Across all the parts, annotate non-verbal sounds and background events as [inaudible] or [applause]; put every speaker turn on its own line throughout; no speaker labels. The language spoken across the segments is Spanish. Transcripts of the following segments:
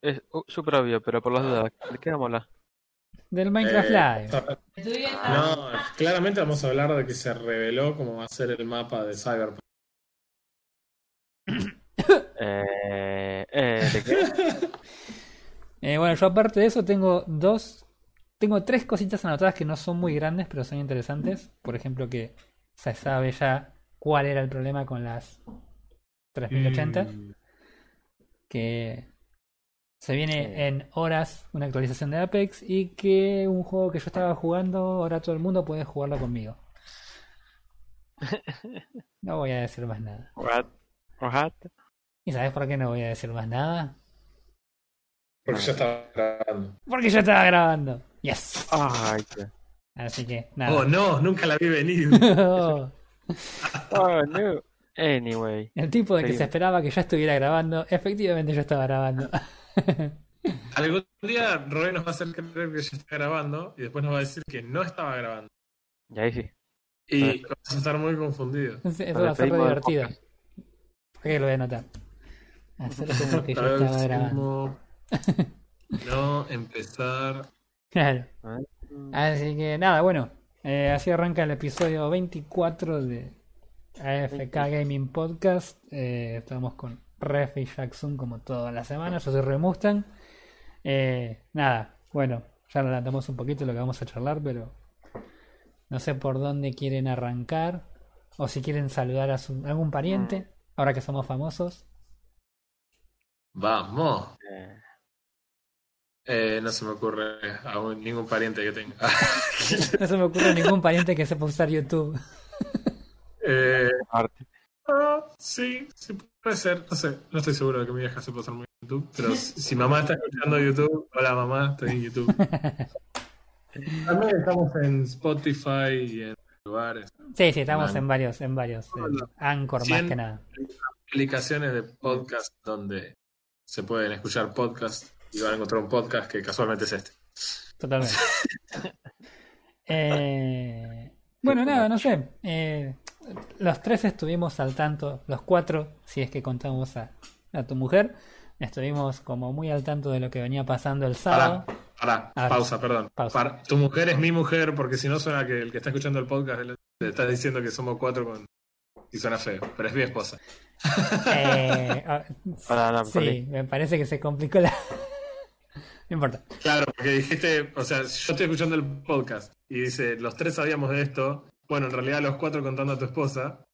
Es uh, súper obvio, pero por las dudas, ¿de qué vamos a hablar?
Del Minecraft
Eh,
Live.
No, claramente vamos a hablar de que se reveló cómo va a ser el mapa de Cyberpunk. [coughs]
Eh, eh, ¿De qué? [laughs]
Eh, bueno, yo aparte de eso tengo dos, tengo tres cositas anotadas que no son muy grandes, pero son interesantes. Por ejemplo, que se sabe ya cuál era el problema con las 3080,
Mm,
que se viene en horas una actualización de Apex y que un juego que yo estaba jugando, ahora todo el mundo puede jugarlo conmigo. [laughs] No voy a decir más nada.
What? What?
¿Y sabes por qué no voy a decir más nada?
porque ya estaba grabando.
Porque yo estaba grabando. Yes.
Ay, qué.
Así que nada.
Oh no, nunca la vi venir. [laughs] [laughs]
Oh, no. Anyway.
El tipo de que
Sí.
se esperaba que yo estuviera grabando, efectivamente yo estaba grabando. [laughs]
Algún día Roy nos va a hacer creer que ya está grabando y después nos va a decir que no estaba grabando.
Y ahí sí.
Y vamos a estar muy confundidos.
Eso
Nos
va a ser re divertido.
podcast.
¿Por qué lo voy a anotar? Hacer como [laughs] que yo estaba grabando. [laughs]
No empezar.
Claro. Así que nada, bueno. eh, así arranca el episodio 24 de AFK Gaming Podcast. Eh, estamos con Ref y Jackson como todas las semanas. Yo soy Re Mustang. Eh, nada, bueno, ya adelantamos un poquito lo que vamos a charlar, pero no sé por dónde quieren arrancar. O si quieren saludar a su- algún pariente, ahora que somos famosos.
Vamos.
eh,
Eh, no se me ocurre a un- ningún pariente que tenga. [laughs]
No se me ocurre ningún pariente que sepa usar YouTube.
eh. Ah, sí, sí puede ser. No sé, no estoy seguro de que mi vieja sepa usar muy bien YouTube. Pero si, mamá está escuchando YouTube, hola mamá, estoy en YouTube. [laughs] También estamos en Spotify y en lugares.
Sí, sí, estamos
Man.
en varios, en varios. en
Hola.
Anchor más que nada.
aplicaciones de podcast donde se pueden escuchar podcasts y van a encontrar un podcast que casualmente es este.
Totalmente. [laughs] Eh, bueno, nada, no sé. Eh, los tres estuvimos al tanto, los cuatro, si es que contamos a, a tu mujer, estuvimos como muy al tanto de lo que venía pasando el sábado.
Pará, pausa, perdón.
Pausa.
Para- tu mujer es mi mujer porque si no suena que el que está escuchando el podcast le le está diciendo que somos cuatro con... y suena feo, pero es mi esposa.
Eh, ah, [laughs]
Para, no,
sí, me parece que se complicó la... [laughs] no importa.
Claro, porque dijiste, o sea, yo estoy escuchando el podcast y dice, los tres sabíamos de esto. Bueno, en realidad los cuatro contando a tu esposa.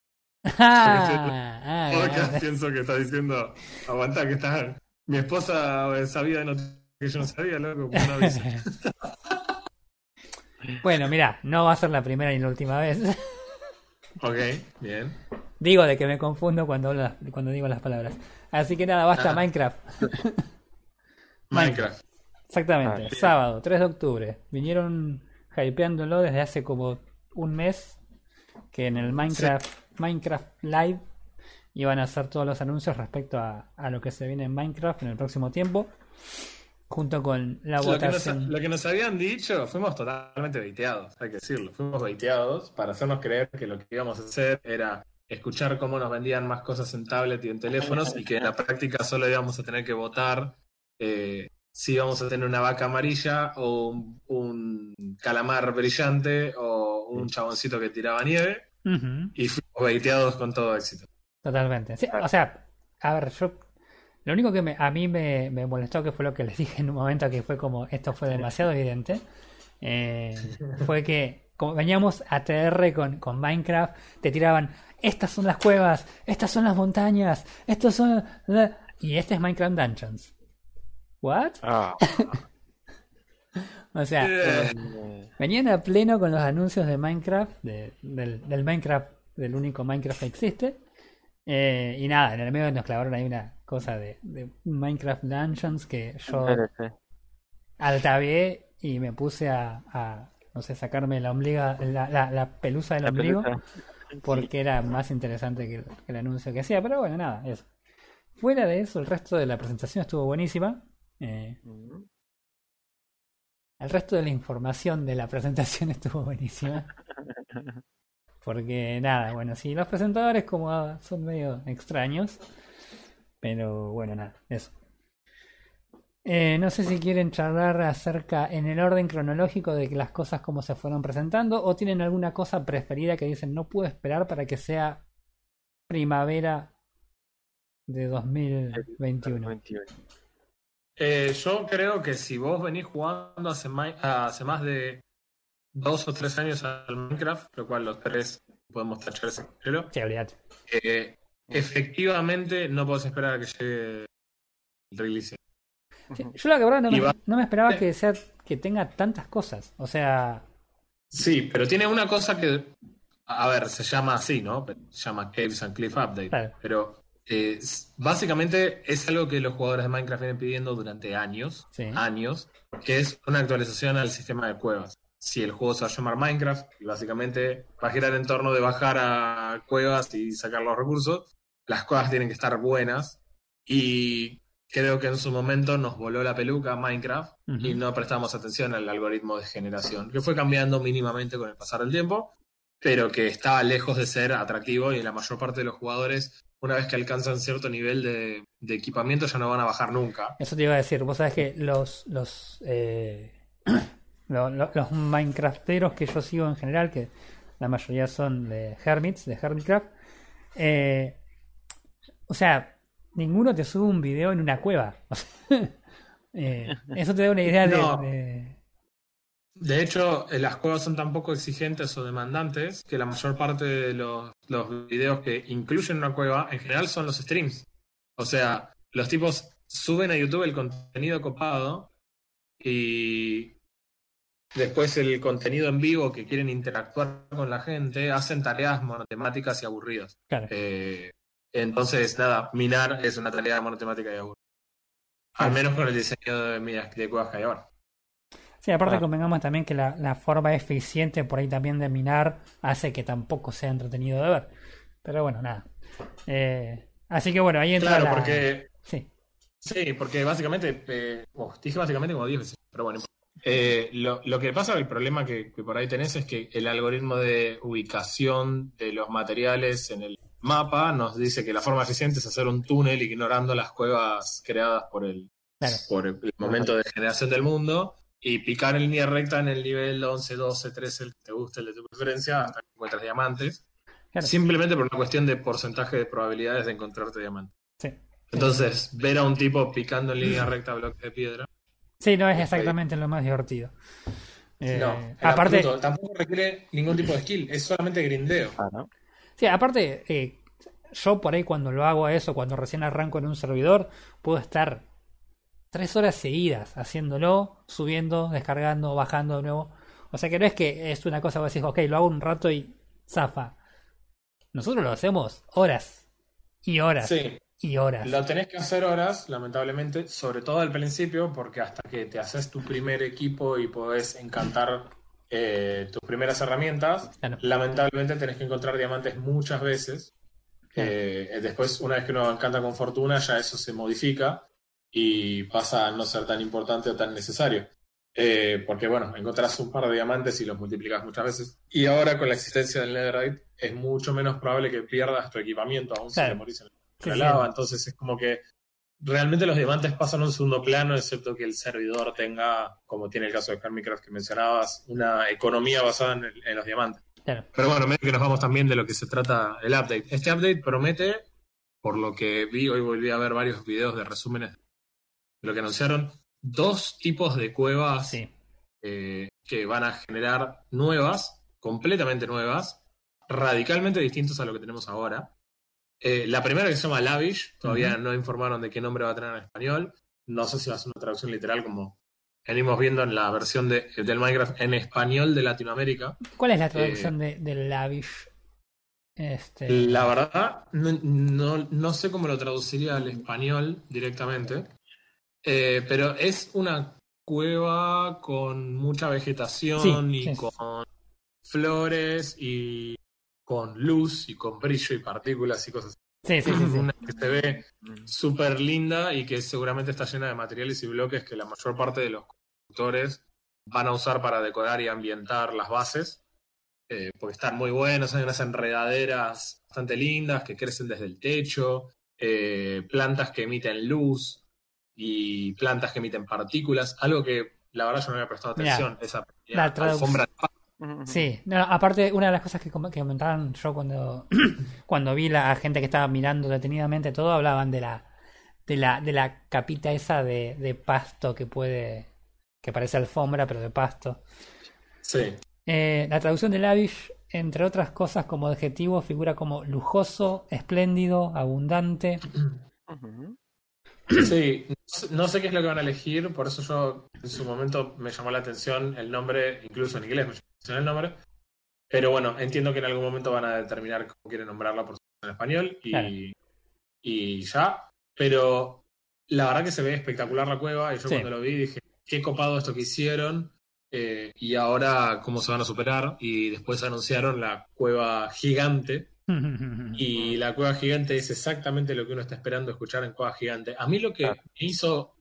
[laughs]
Ah, ah,
Podcast
ah,
pienso que está diciendo, aguanta que está... Mi esposa sabía de noticias que yo no sabía, loco. [laughs]
Bueno, mira, no va a ser la primera ni la última vez. [laughs]
Ok, bien.
Digo de que me confundo cuando, hablo cuando digo las palabras. Así que nada, basta
Ah.
Minecraft.
Minecraft.
Exactamente,
Ah,
sábado, 3 de octubre. Vinieron hypeándolo desde hace como un mes. Que en el Minecraft, Minecraft Live iban a hacer todos los anuncios respecto a, a lo que se viene en Minecraft en el próximo tiempo. Junto con la
Lo que, nos,
votación.
lo que nos habían dicho, fuimos totalmente baiteados, hay que decirlo. Fuimos baiteados para hacernos creer que lo que íbamos a hacer era escuchar cómo nos vendían más cosas en tablet y en teléfonos y que en la práctica solo íbamos a tener que votar eh, si íbamos a tener una vaca amarilla o un, un calamar brillante o un chaboncito que tiraba nieve y fuimos baiteados con todo éxito.
Totalmente. Sí, o sea, a ver, yo. Lo único que me- a mí me, me molestó, que fue lo que les [laughs] dije en un momento, que fue como esto fue demasiado evidente, eh, [laughs] fue que como veníamos a TR con, con Minecraft, te tiraban, estas son las cuevas, estas son las montañas, estos son... Y este es Minecraft Dungeons. ¿What?
Ah, [laughs]
O sea,
Eh,
venían a pleno con los anuncios de Minecraft, de- del, del Minecraft, del único Minecraft que existe. Eh, y nada, en el medio nos clavaron ahí una cosa de, de Minecraft Dungeons que yo
DLC.
altavé y me puse a, a, no sé, sacarme la ombliga, la, la, la pelusa del
La
ombligo
pelusa.
porque era más interesante que el, que el anuncio que hacía. Pero bueno, nada, eso. Fuera de eso, el resto de la presentación estuvo buenísima. Eh. El resto de la información de la presentación [laughs] estuvo buenísima. Porque nada, bueno, sí, los presentadores como son medio extraños. Pero bueno, nada, eso. Eh, no sé si quieren charlar acerca en el orden cronológico de que las cosas como se fueron presentando o tienen alguna cosa preferida que dicen no puedo esperar para que sea primavera de 2021.
21.
Eh, yo creo que si vos venís jugando hace, más de dos o tres años al Minecraft, lo cual los tres podemos tachar ese criterio,
Sí,
eh, efectivamente no podés esperar a que llegue el release.
Sí, yo la verdad no me,
va-
no me esperaba que sea que tenga tantas cosas. O sea,
Sí, pero tiene una cosa que, a ver, se llama así, ¿no? Se llama Caves and Cliff Update.
Claro.
Pero eh, básicamente es algo que los jugadores de Minecraft vienen pidiendo durante años,
Sí.
años, que es una actualización al sistema de cuevas. Si el juego se va a llamar Minecraft y básicamente va a girar en torno de bajar a cuevas y sacar los recursos, las cuevas tienen que estar buenas y creo que en su momento nos voló la peluca Minecraft y no prestamos atención al algoritmo de generación, que fue cambiando mínimamente con el pasar del tiempo, pero que estaba lejos de ser atractivo y la mayor parte de los jugadores, una vez que alcanzan cierto nivel de, de equipamiento, ya no van a bajar nunca.
eso te iba a decir. Vos sabés que los los eh, lo- lo- los Minecrafteros que yo sigo en general, que la mayoría son de Hermits, de Hermitcraft, eh, o sea, ninguno te sube un video en una cueva. [laughs] Eh, eso te da una idea de-
No.
de,
De hecho, las cuevas son tan poco exigentes o demandantes que la mayor parte de los, los videos que incluyen una cueva en general son los streams. O sea, los tipos suben a YouTube el contenido copado y después el contenido en vivo que quieren interactuar con la gente hacen tareas monotemáticas y aburridas.
claro.
Eh, entonces, nada, minar es una tarea monotemática y aburrida. Al menos con el diseño de, de cuevas que hay ahora.
Sí, aparte
Ah.
convengamos también que la, la forma eficiente por ahí también de minar hace que tampoco sea entretenido de ver. Pero bueno, nada. Eh, así que bueno, ahí entra
Claro,
la-
porque
Sí,
Sí, porque básicamente, eh, oh, dije básicamente como 10 veces, pero bueno. Eh, lo, lo que pasa, el problema que, que por ahí tenés es que el algoritmo de ubicación de los materiales en el mapa nos dice que la forma eficiente es hacer un túnel ignorando las cuevas creadas por el,
claro.
por el momento de generación del mundo y picar en línea recta en el nivel 11, 12, 13, el que te guste, el de tu preferencia, hasta que encuentres diamantes.
Claro.
Simplemente por una cuestión de porcentaje de probabilidades de encontrarte diamantes.
Sí.
Entonces, ver a un tipo picando en línea recta bloques de piedra.
Sí, no es exactamente lo más divertido. Eh,
no, en
aparte,
absoluto. tampoco requiere ningún tipo de skill, es solamente grindeo.
Ah, ¿no?
sí, aparte, eh, yo por ahí cuando lo hago a eso, cuando recién arranco en un servidor, puedo estar tres horas seguidas haciéndolo, subiendo, descargando, bajando de nuevo. O sea que no es que es una cosa que decís, ok, lo hago un rato y zafa. Nosotros lo hacemos horas y horas
Sí,
y horas.
lo tenés que hacer horas, lamentablemente, sobre todo al principio, porque hasta que te haces tu primer equipo y podés encantar eh, tus primeras herramientas,
Claro.
lamentablemente tenés que encontrar diamantes muchas veces.
Claro.
Eh, después, una vez que uno encanta con fortuna, ya eso se modifica y pasa a no ser tan importante o tan necesario. Eh, porque, bueno, encontrás un par de diamantes y los multiplicas muchas veces. Y ahora, con la existencia del Netherite, es mucho menos probable que pierdas tu equipamiento, aún si
Claro.
te morís en la
sí.
lava. Entonces, es como que realmente los diamantes pasan a un segundo plano, excepto que el servidor tenga, como tiene el caso de Hermitcraft que mencionabas, una economía basada en, el- en los diamantes.
Claro.
Pero bueno, medio que nos vamos también de lo que se trata el update. Este update promete, por lo que vi, hoy volví a ver varios videos de resúmenes lo que anunciaron, dos tipos de cuevas
Sí.
eh, que van a generar nuevas, completamente nuevas, radicalmente distintos a lo que tenemos ahora. Eh, la primera que se llama Lavish, todavía no informaron de qué nombre va a tener en español. No sé si va a ser una traducción literal como venimos viendo en la versión de, del Minecraft en español de Latinoamérica.
¿Cuál es la traducción de, de Lavish? Este,
La verdad, no, no- no sé cómo lo traduciría al español directamente, eh, pero es una cueva con mucha vegetación
Sí,
y
sí.
con flores y con luz y con brillo y partículas y cosas.
sí, sí, sí, sí.
Una que se ve súper linda y que seguramente está llena de materiales y bloques que la mayor parte de los constructores van a usar para decorar y ambientar las bases, eh, porque están muy buenos, hay unas enredaderas bastante lindas que crecen desde el techo, eh, plantas que emiten luz, y plantas que emiten partículas, algo que la verdad yo no había prestado atención, esa
la
alfombra de.
Sí, no, aparte, una de las cosas que comentaban yo cuando, [clears throat] cuando vi la gente que estaba mirando detenidamente todo, hablaban de la, de la, de la capita esa de, de pasto que puede, que parece alfombra, pero de pasto.
Sí,
Eh, la traducción de Lavish, entre otras cosas como adjetivo, figura como lujoso, espléndido, abundante. [clears throat]
Sí, no sé- no sé qué es lo que van a elegir, por eso yo en su momento me llamó la atención el nombre, incluso en inglés me llamó la atención el nombre, pero bueno, entiendo que en algún momento van a determinar cómo quieren nombrarla por en español y,
Claro.
y ya, pero la verdad que se ve espectacular la cueva y yo
Sí.
cuando lo vi dije, qué copado esto que hicieron eh, y ahora cómo se van a superar y después anunciaron la cueva gigante [laughs] y la cueva gigante es exactamente lo que uno está esperando escuchar en cueva gigante. A mí lo que me hizo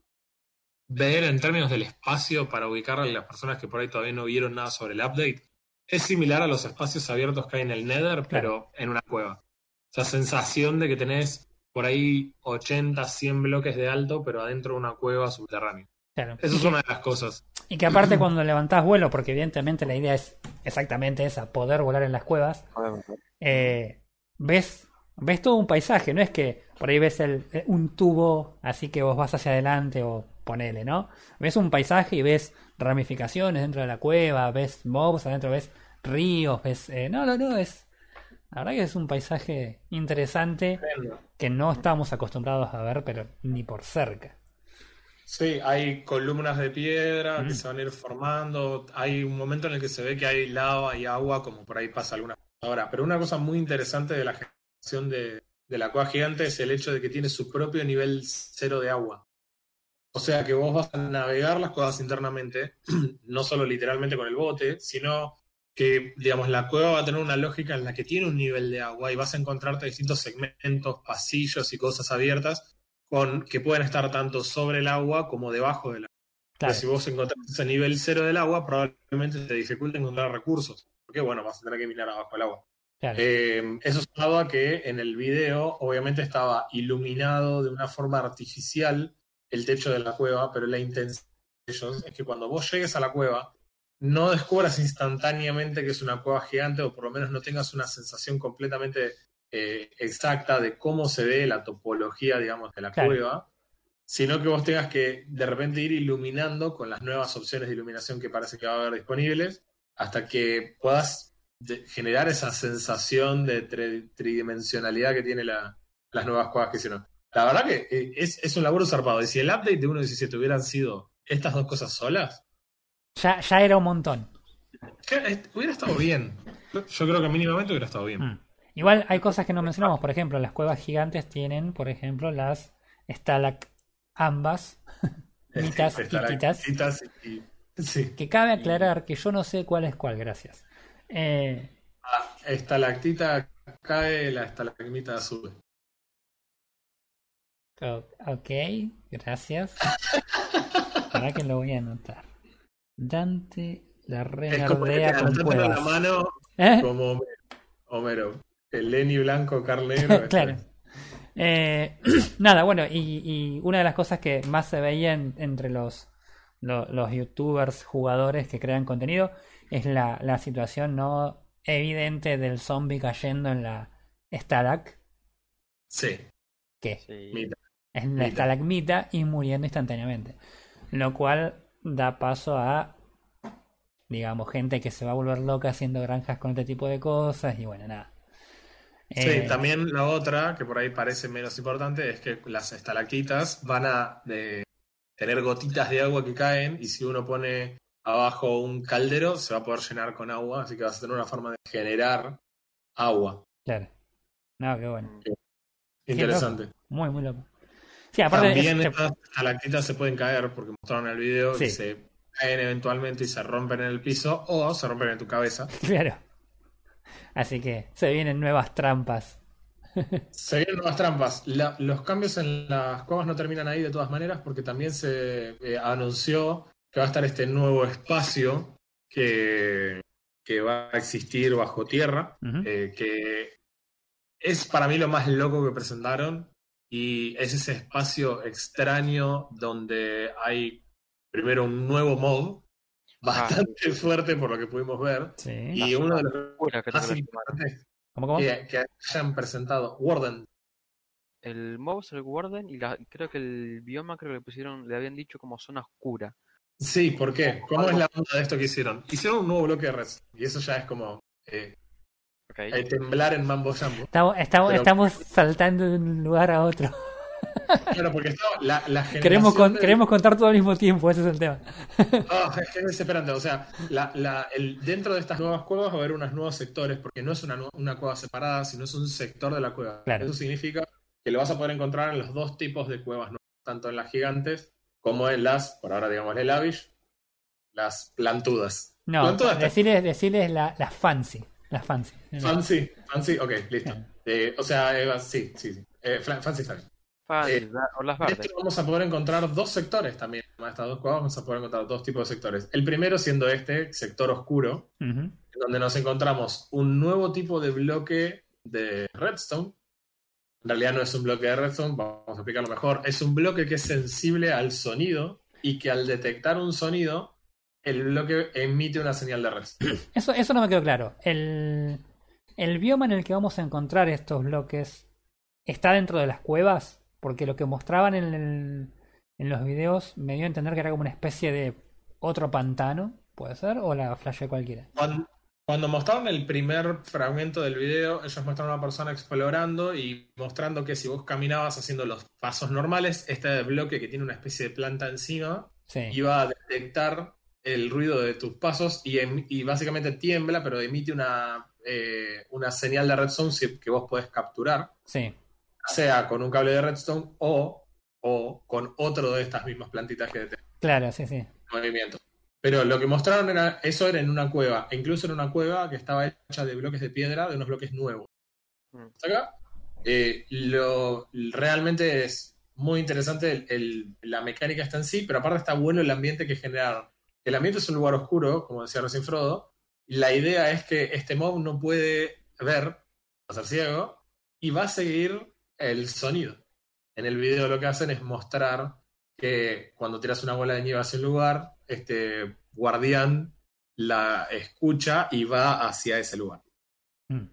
ver en términos del espacio para ubicar a las personas que por ahí todavía no vieron nada sobre el update es similar a los espacios abiertos que hay en el Nether, pero en una cueva. Esa sensación de que tenés por ahí 80, 100 bloques de alto, pero adentro de una cueva subterránea.
Claro. Y
es una de las cosas.
Y que aparte [clears throat] cuando levantás vuelo, porque evidentemente la idea es exactamente esa, poder volar en las cuevas, eh, ves, ves todo un paisaje, no es que por ahí ves el, eh, un tubo así que vos vas hacia adelante o ponele, ¿no? Ves un paisaje y ves ramificaciones dentro de la cueva, ves mobs adentro, ves ríos, ves... eh, no, no, no, es... La verdad que es un paisaje interesante que no estamos acostumbrados a ver, pero ni por cerca.
Sí, hay columnas de piedra
Mm.
que se van a ir formando. Hay un momento en el que se ve que hay lava y agua, como por ahí pasa alguna ahora. Pero una cosa muy interesante de la generación de, de la cueva gigante es el hecho de que tiene su propio nivel cero de agua. O sea que vos vas a navegar las cuevas internamente, [clears throat] no solo literalmente con el bote, sino que, digamos, la cueva va a tener una lógica en la que tiene un nivel de agua y vas a encontrarte distintos segmentos, pasillos y cosas abiertas con, que pueden estar tanto sobre el agua como debajo del agua.
Claro,
si vos encontrás ese nivel cero del agua, probablemente te dificulte encontrar recursos. Porque, bueno, vas a tener que minar abajo del agua.
claro.
Eh, eso sumado a que en el video, obviamente, estaba iluminado de una forma artificial el techo de la cueva, pero la intención de ellos es que cuando vos llegues a la cueva, no descubras instantáneamente que es una cueva gigante, o por lo menos no tengas una sensación completamente eh, exacta de cómo se ve la topología, digamos, de la
Claro.
cueva, sino que vos tengas que de repente ir iluminando con las nuevas opciones de iluminación que parece que va a haber disponibles, hasta que puedas de- generar esa sensación de tri- tridimensionalidad que tiene la- las nuevas cuevas que hicieron. La verdad que eh, es, es un laburo zarpado. Y si el update de 1.17 hubieran sido estas dos cosas solas,
Ya, ya era un montón.
hubiera estado bien. Yo, yo creo que mínimamente hubiera estado bien.
Mm. Igual hay cosas que no mencionamos. Por ejemplo, las cuevas gigantes tienen, por ejemplo, las estalacambas, [laughs] mitas, hititas,
Estalactitas y- Sí.
que cabe aclarar que yo no sé cuál es cuál, gracias. Eh,
Ah, estalactita cae, la estalagmita sube.
ok, gracias. [laughs] Para que lo voy a anotar. Dante la renardea con
en la
cuevas.
mano
¿Eh?
como Homero. El Lenny blanco, Carl negro. [laughs]
claro. Eh, [clears throat] nada, bueno, y, y una de las cosas que más se veía en- entre los, lo- los youtubers, jugadores que crean contenido, es la, la situación no evidente del zombie cayendo en la Stalag,
Sí.
que
Sí.
En la estalagmita y muriendo instantáneamente. Lo cual da paso a, digamos, gente que se va a volver loca haciendo granjas con este tipo de cosas y bueno, nada.
Sí,
Eh,
también la otra, que por ahí parece menos importante, es que las estalactitas van a tener gotitas de agua que caen y si uno pone abajo un caldero se va a poder llenar con agua, así que vas a tener una forma de generar agua.
Claro. No, qué bueno.
Interesante.
Muy, muy loco. Sí, aparte
También
es-
estas estalactitas se pueden caer porque mostraron en el video
Sí.
que se caen eventualmente y se rompen en el piso o se rompen en tu cabeza. [laughs]
Claro. Así que se vienen nuevas trampas.
Se vienen nuevas trampas. La- los cambios en las cuevas no terminan ahí de todas maneras porque también se eh, anunció que va a estar este nuevo espacio que, que va a existir bajo tierra, eh, que es para mí lo más loco que presentaron. y es ese espacio extraño donde hay primero un nuevo mob bastante [laughs] fuerte por lo que pudimos ver
Sí.
y uno de los
que
más importantes
¿Cómo, cómo?
que, que hayan presentado Warden
El mob es el Warden y la, creo que el bioma creo que le pusieron, le habían dicho como zona oscura.
Sí, ¿por qué? ¿Cómo es la onda de esto que hicieron? Hicieron un nuevo bloque de Reds y eso ya es como eh, eh, temblar en Mambo Jambo.
Estamos, estamos,
Pero-
estamos saltando de un lugar a otro.
Claro, porque estaba la, la [laughs]
Queremos,
generación
con-
de-
queremos contar todo al mismo tiempo, ese es el tema. [laughs]
Ah, es que es desesperante. O sea, la, la- el, dentro de estas nuevas cuevas va a haber unos nuevos sectores, porque no es una, una cueva separada, sino es un sector de la cueva.
Claro.
Eso significa que lo vas a poder encontrar en los dos tipos de cuevas, ¿no? tanto en las gigantes como en las, por ahora digamos, el lavish, las plantudas.
No,
Plantudas
decirles, decirles la- las fancy. Las fancy.
Fancy, fancy, ok, listo. Eh, o sea, Eva, sí, sí, sí. Eh, fancy está bien. Eh,
las
De hecho, vamos a poder encontrar dos sectores también. En estas dos cuevas vamos a poder encontrar dos tipos de sectores. El primero siendo este, sector oscuro, donde nos encontramos un nuevo tipo de bloque de redstone. En realidad no es un bloque de redstone, vamos a explicarlo mejor. Es un bloque que es sensible al sonido y que al detectar un sonido, el bloque emite una señal de redstone. [clears throat]
Eso, eso no me quedó claro. El, el bioma en el que vamos a encontrar estos bloques está dentro de las cuevas, porque lo que mostraban en, el- en los videos me dio a entender que era como una especie de otro pantano, ¿puede ser? O la flash cualquiera.
Cuando, cuando mostraron el primer fragmento del video, ellos mostraron a una persona explorando y mostrando que si vos caminabas haciendo los pasos normales, este bloque que tiene una especie de planta encima
Sí.
iba a detectar el ruido de tus pasos y, em- y básicamente tiembla, pero emite una, eh, una señal de si- que vos podés capturar,
Sí.
Sea con un cable de redstone o, o con otro de estas mismas plantitas que detectan
Claro, sí, sí.
movimiento. Pero lo que mostraron era, eso era en una cueva, e incluso en una cueva que estaba hecha de bloques de piedra, de unos bloques nuevos.
Mm.
¿Está acá? Eh, lo, realmente es muy interesante el- el- la mecánica está en sí, pero aparte está bueno el ambiente que generaron. El ambiente es un lugar oscuro, como decía recién Frodo, la idea es que este mob no puede ver, va a ser ciego, y va a seguir el sonido. En el video lo que hacen es mostrar que cuando tiras una bola de nieve hacia un lugar, este guardián la escucha y va hacia ese lugar.
Mm.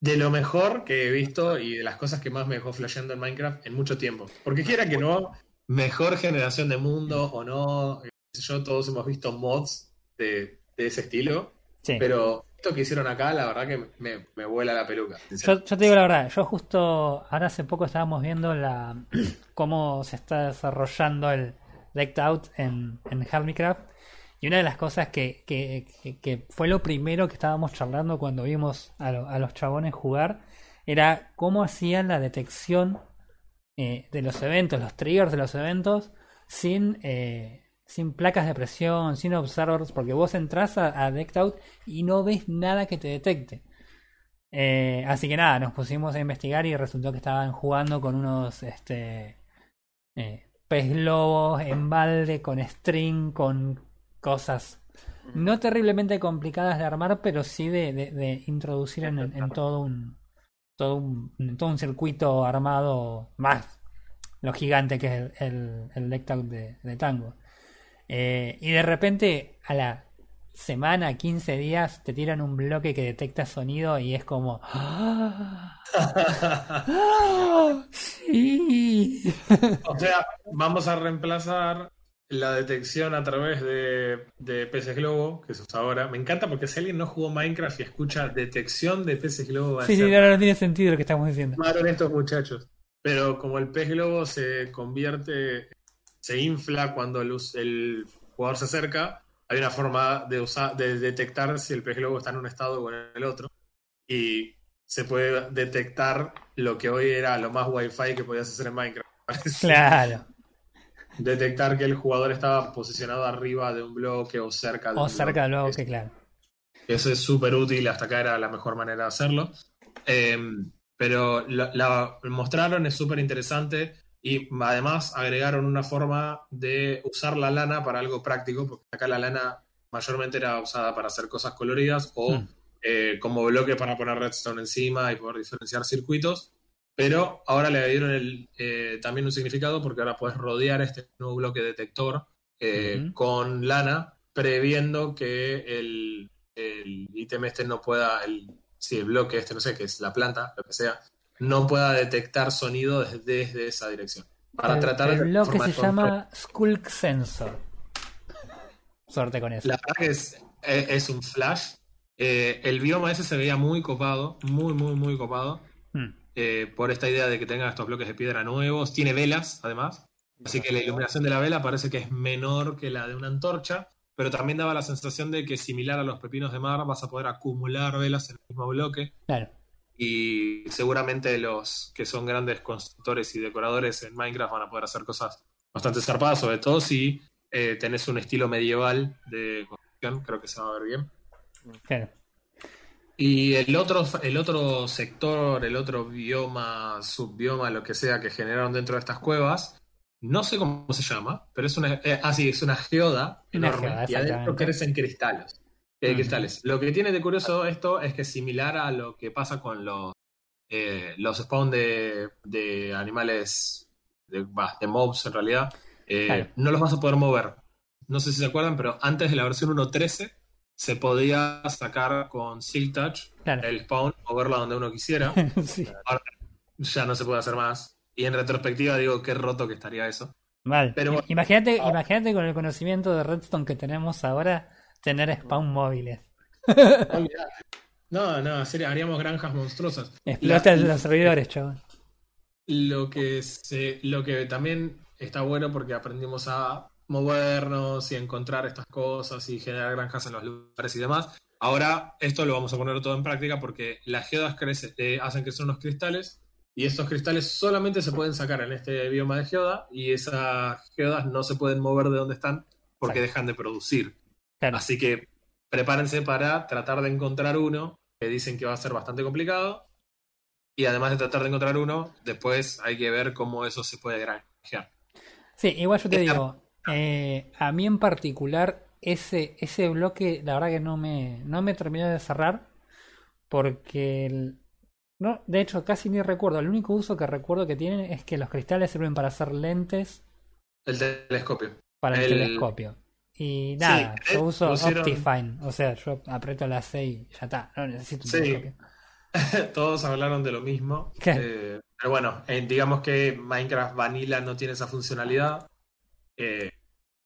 De lo mejor que he visto y de las cosas que más me dejó flasheando en Minecraft en mucho tiempo. Porque quiera que no, mejor generación de mundo o no, yo, todos hemos visto mods de, de ese estilo.
Sí.
Pero esto que hicieron acá, la verdad que me, me vuela la peluca.
Yo, te digo la verdad, yo justo ahora hace poco estábamos viendo la [clears throat] cómo se está desarrollando el Decked Out en, en. Y una de las cosas que, que, que- que fue lo primero que estábamos charlando cuando vimos a, lo- a los chabones jugar era cómo hacían la detección eh, de los eventos, los triggers de los eventos, sin, eh, sin placas de presión, sin observers, porque vos entras a, a Decked Out y no ves nada que te detecte. Eh, así que nada, nos pusimos a investigar y resultó que estaban jugando con unos este, eh, pez globos en balde, con string, con cosas no terriblemente complicadas de armar, pero sí de, de- de introducir en, en todo un todo un todo un circuito armado más lo gigante que es el, el, el de tango. Eh, y de repente a la semana, 15 días, te tiran un bloque que detecta sonido y es como... ¡Ah! ¡Ah! ¡Sí!
O sea, vamos a reemplazar la detección a través de, de peces globo, que se usa ahora. Me encanta porque si alguien no jugó Minecraft y escucha detección de peces globo, va a
Sí, sí,
decir,
ahora no tiene sentido lo que estamos diciendo.
"Tomaron estos muchachos. Pero como el pez globo se convierte, se infla cuando el, jugador se acerca, hay una forma de, usar, de detectar si el pez globo está en un estado o en el otro. Y se puede detectar lo que hoy era lo más wifi que podías hacer en Minecraft. [laughs]
Claro.
detectar que el jugador estaba posicionado arriba de un bloque o cerca de
O
un
cerca del
bloque.
bloque, claro.
Eso es súper útil, hasta acá era la mejor manera de hacerlo. Eh, pero la, la mostraron, es súper interesante y además agregaron una forma de usar la lana para algo práctico, porque acá la lana mayormente era usada para hacer cosas coloridas o
Hmm.
eh, como bloque para poner redstone encima y poder diferenciar circuitos. pero ahora le dieron el, eh, también un significado porque ahora puedes rodear este nuevo bloque detector eh,
Ujú.
con lana, previendo que el, el ítem este no pueda, el, sí, el bloque este, no sé, que es la planta, lo que sea, no pueda detectar sonido desde, desde esa dirección. Para
el,
tratar
el bloque se llama Skulk Sensor. Suerte con eso.
La verdad que es, es, es un flash. Eh, el bioma ese se veía muy copado, muy, muy, muy copado.
Hmm.
eh, por esta idea de que tenga estos bloques de piedra nuevos. Tiene velas, además. Así que la iluminación de la vela parece que es menor que la de una antorcha, pero también daba la sensación de que similar a los pepinos de mar vas a poder acumular velas en el mismo bloque
Claro.
Y seguramente los que son grandes constructores y decoradores en Minecraft van a poder hacer cosas bastante zarpadas, sobre todo si eh, tenés un estilo medieval de construcción, creo que se va a ver bien.
claro.
Y el otro, el otro sector, el otro bioma, subbioma, lo que sea que generaron dentro de estas cuevas, no sé cómo se llama, pero es una, eh, ah, sí, es una geoda
Una
enorme
geoda,
y adentro crecen cristales. Eh,
Ujú.
cristales. Lo que tiene de curioso esto es que es similar a lo que pasa con los, eh, los spawn de, de animales, de, bah, de mobs en realidad. Eh,
Claro.
No los vas a poder mover. No sé si se acuerdan, pero antes de la versión 1.13 se podía sacar con Silk Touch
Claro.
el spawn, moverlo donde uno quisiera. [laughs]
sí.
Ahora ya no se puede hacer más. Y en retrospectiva digo, qué roto que estaría eso.
Mal.
Pero
imagínate,
Ah.
imagínate con el conocimiento de Redstone que tenemos ahora, tener spawn móviles.
No, no, en serio, haríamos granjas monstruosas.
Explota
La-
los servidores, chaval.
Lo que, se, lo que también está bueno porque aprendimos a movernos y encontrar estas cosas y generar granjas en los lugares y demás. Ahora esto lo vamos a poner todo en práctica porque las geodas crece- eh, hacen crecer unos cristales y estos cristales solamente se pueden sacar en este bioma de geoda y esas geodas no se pueden mover de donde están porque
Exacto.
dejan de producir.
Claro.
Así que prepárense para tratar de encontrar uno que dicen que va a ser bastante complicado. Y además de tratar de encontrar uno, después hay que ver cómo eso se puede granjear.
Sí, igual yo te digo, eh, a mí en particular, ese, ese bloque, la verdad que no me, no me terminó de cerrar, porque, el- no, de hecho, casi ni recuerdo. El único uso que recuerdo que tienen es que los cristales sirven para hacer lentes
El telescopio.
para el,
El-
telescopio. Y nada,
Sí,
yo
eh,
uso
pusieron-
Optifine, o sea, yo aprieto la C y ya está, no necesito un
Sí. [laughs] Todos hablaron de lo mismo. Eh, pero bueno, eh, digamos que Minecraft Vanilla no tiene esa funcionalidad. Eh,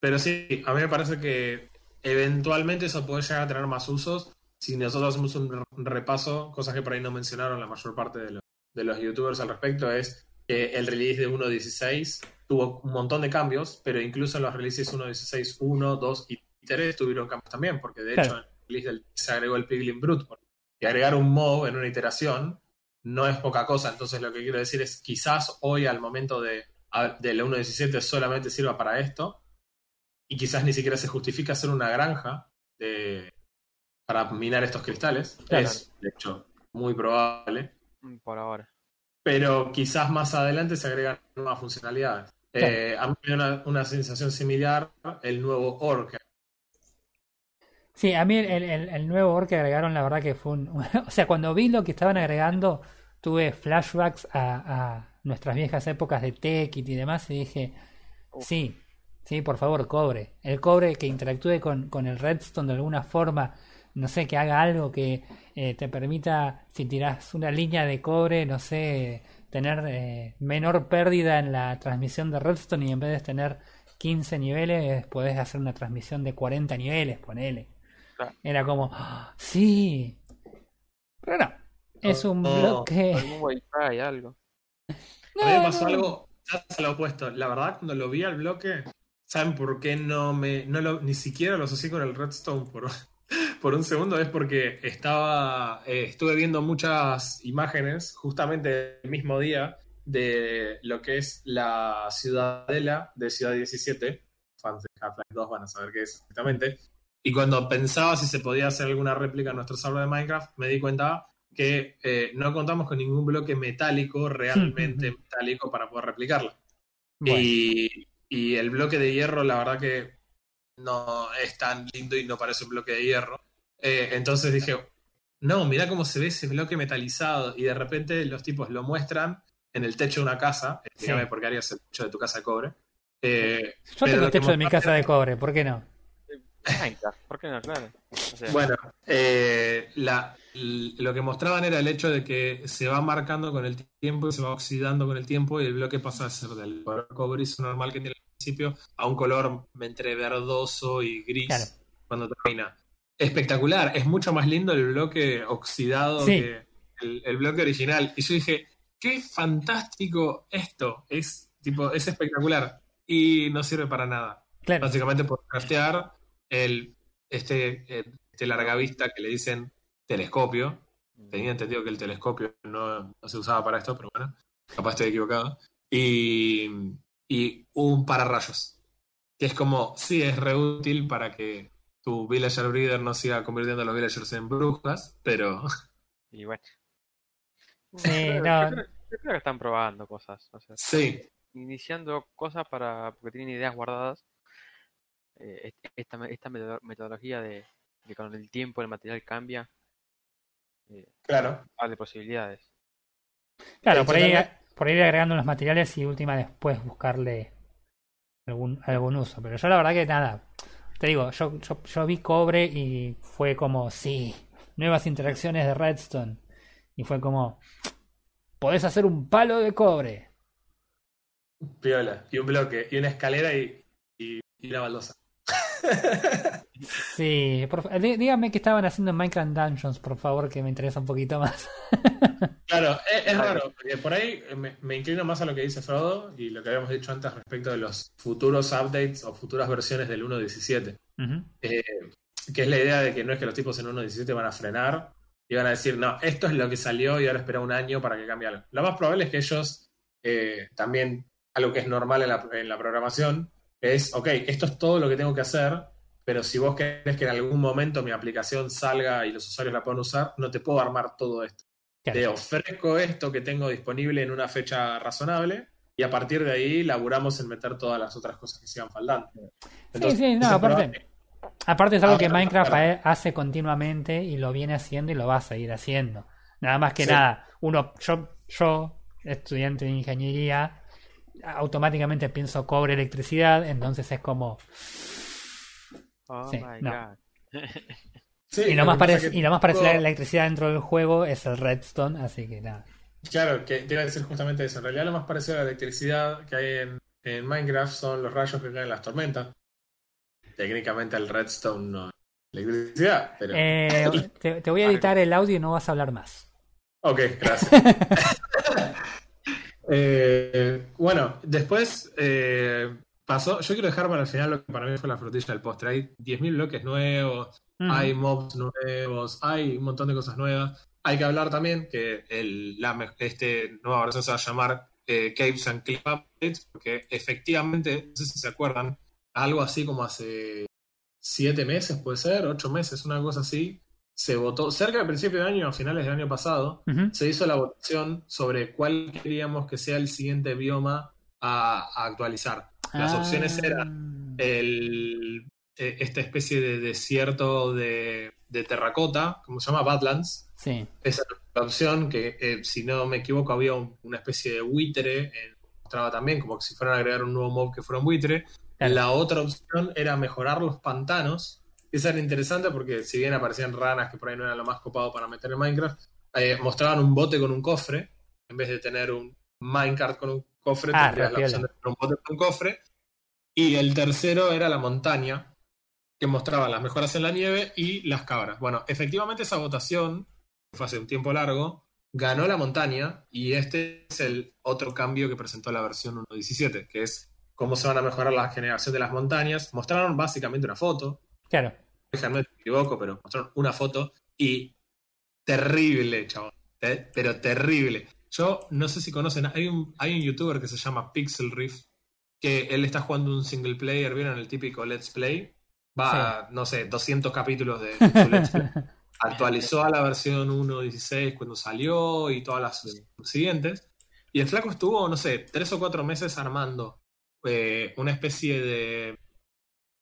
pero sí, a mí me parece que eventualmente eso puede llegar a tener más usos. Si nosotros hacemos un repaso, cosas que por ahí no mencionaron la mayor parte de, los- de los youtubers al respecto, es que el release de 1.16 tuvo un montón de cambios, pero incluso en los releases 1.16, 1, 2 y 3 tuvieron cambios también, porque de
Claro.
hecho en el release del, se agregó el Piglin Brute. Y agregar un mob en una iteración no es poca cosa. Entonces lo que quiero decir es quizás hoy al momento de, de la 1.17 solamente sirva para esto y quizás ni siquiera se justifica hacer una granja de, para minar estos cristales.
Claro.
Es, de hecho, muy probable.
Mm, Por ahora.
Pero quizás más adelante se agregan nuevas funcionalidades. Eh, a mí me da una, una sensación similar el nuevo Orc.
Sí, a mí el, el- nuevo ore que agregaron, la verdad que fue un... [laughs] O sea, cuando vi lo que estaban agregando, tuve flashbacks a, a nuestras viejas épocas de Tekkit y demás y dije,
Uf.
sí, sí, por favor, cobre. El cobre que interactúe con, con el redstone de alguna forma, no sé, que haga algo que eh, te permita, si tiras una línea de cobre, no sé, tener eh, menor pérdida en la transmisión de redstone y en vez de tener 15 niveles, podés hacer una transmisión de 40 niveles, ponele.
Claro.
Era como, "Ah, sí. Pero no, es un
Oh,
bloque.
Algún wifi, algo.
A mí me pasó
No, no.
algo ya lo opuesto. La verdad, cuando lo vi al bloque, ¿saben por qué no me, no lo, ni siquiera lo asocié con el Redstone por, por un segundo? Es porque estaba, eh, estuve viendo muchas imágenes justamente el mismo día de lo que es la ciudadela de Ciudad 17. Fans de Half-Life 2 van a saber qué es exactamente. Y cuando pensaba si se podía hacer alguna réplica en nuestro server de Minecraft, me di cuenta que eh, no contamos con ningún bloque metálico, realmente metálico, para poder replicarla.
Bueno,
Y, y el bloque de hierro, la verdad que no es tan lindo y no parece un bloque de hierro. Eh, entonces dije, no, mira cómo se ve ese bloque metalizado. Y de repente los tipos lo muestran en el techo de una casa. Explícame
Sí.
por qué harías el techo de tu casa de cobre. Eh,
Yo tengo el techo de mi casa de cobre, ¿por qué no?
¿por qué no? Claro. O sea,
Bueno, eh, la- lo que mostraban era el hecho de que se va marcando con el tiempo y se va oxidando con el tiempo y el bloque pasa a ser del color cobrizo normal que tiene al principio a un color entre verdoso y gris
Claro.
cuando termina. Espectacular, es mucho más lindo el bloque oxidado
Sí.
que el, el bloque original. Y yo dije, qué fantástico esto, es tipo, es espectacular y no sirve para nada.
Claro.
Básicamente por craftear el, este, eh, este largavista que le dicen telescopio. Tenía entendido que el telescopio no, no se usaba para esto, pero bueno, capaz estoy equivocado. Y, y un pararrayos, que es como, sí, es reútil para que tu villager breeder no siga convirtiendo a los villagers en brujas, pero [laughs]
Y bueno.
Sí,
Yo
no.
creo- yo creo que están probando cosas. O sea,
sí,
iniciando cosas para porque tienen ideas guardadas. Eh, est- esta, esta meto- metodología de que con el tiempo el material cambia, eh,
claro.
abre posibilidades.
Claro, por ahí, por ahí ir agregando los materiales y última después buscarle algún, algún uso. Pero yo la verdad que nada, te digo, yo, yo, vi cobre y fue como, sí, nuevas interacciones de Redstone. Y fue como, podés hacer un palo de cobre.
Piola. Y un bloque, y una escalera y, y, y una baldosa. [laughs]
Sí, por fa- dí- díganme qué estaban haciendo en Minecraft Dungeons, por favor, que me interesa un poquito más. [laughs]
Claro, es, es
Claro.
raro, porque por ahí me, me inclino más a lo que dice Frodo y lo que habíamos dicho antes respecto de los futuros updates o futuras versiones del 1.17.
Ujú.
Eh, que es la idea de que no es que los tipos en 1.17 van a frenar y van a decir, no, esto es lo que salió y ahora espera un año para que cambie algo. Lo más probable es que ellos eh, también, algo que es normal en la, en la programación, es, ok, esto es todo lo que tengo que hacer, pero si vos querés que en algún momento mi aplicación salga y los usuarios la puedan usar, no te puedo armar todo esto.
Claro.
Te ofrezco esto que tengo disponible en una fecha razonable y a partir de ahí laburamos en meter todas las otras cosas que sigan faltando.
Sí, sí, no, aparte, aparte es algo que
Ahora,
Minecraft ha- hace continuamente y lo viene haciendo y lo va a seguir haciendo. Nada más que
Sí.
nada, uno, yo, yo, estudiante de ingeniería, automáticamente pienso cobre electricidad, entonces es como,
Oh
Sí,
my
no.
god. [laughs]
Sí,
y lo más
que
y lo más parecido a la electricidad dentro del juego es el redstone, así que nada.
Claro, que te iba a decir justamente eso. En realidad lo más parecido a la electricidad que hay en, en Minecraft son los rayos que caen en las tormentas. Técnicamente el redstone no es electricidad, pero...
Eh, [laughs] te, te voy a editar el audio y no vas a hablar más.
Ok, gracias. [laughs] Eh, bueno, después eh, pasó... Yo quiero dejar para el final lo que para mí fue la frutilla del postre. Hay 10.000 bloques nuevos,
Mm.
hay mobs nuevos, hay un montón de cosas nuevas. Hay que hablar también que el, la, este nueva versión se va a llamar eh, Caves and Cliff Updates, porque efectivamente, no sé si se acuerdan, algo así como hace siete meses, puede ser, ocho meses, una cosa así, se votó cerca del principio de año, a finales del año pasado, se hizo la votación sobre cuál queríamos que sea el siguiente bioma a, a actualizar. Las
Ah.
opciones eran el, eh, esta especie de desierto de, de terracota, como se llama Badlands.
Sí,
Esa la opción que, eh, si no me equivoco, había un- una especie de buitre, eh, mostraba también como que si fueran a agregar un nuevo mob que fuera un buitre.
Claro.
La otra opción era mejorar los pantanos. Esa era interesante porque si bien aparecían ranas que por ahí no eran lo más copado para meter en Minecraft, eh, mostraban un bote con un cofre. En vez de tener un minecart con un cofre,
Ah,
la opción de un bote con cofre. Y el tercero era la montaña, que mostraba las mejoras en la nieve y las cabras. Bueno, efectivamente esa votación, que fue hace un tiempo largo, ganó la montaña y este es el otro cambio que presentó la versión 1.17, que es cómo se van a mejorar la generación de las montañas. Mostraron básicamente una foto,
claro.
déjame me equivoco, pero mostraron una foto y terrible. Te- pero terrible. Yo no sé si conocen, hay un, hay un youtuber que se llama Pixel Riff, que él está jugando un single player, ¿vieron el típico Let's Play? Va, no sé, 200 capítulos de su Let's Play. Actualizó a la versión 1.16 cuando salió y todas las siguientes. Y el flaco estuvo, no sé, tres o cuatro meses armando eh, una especie de,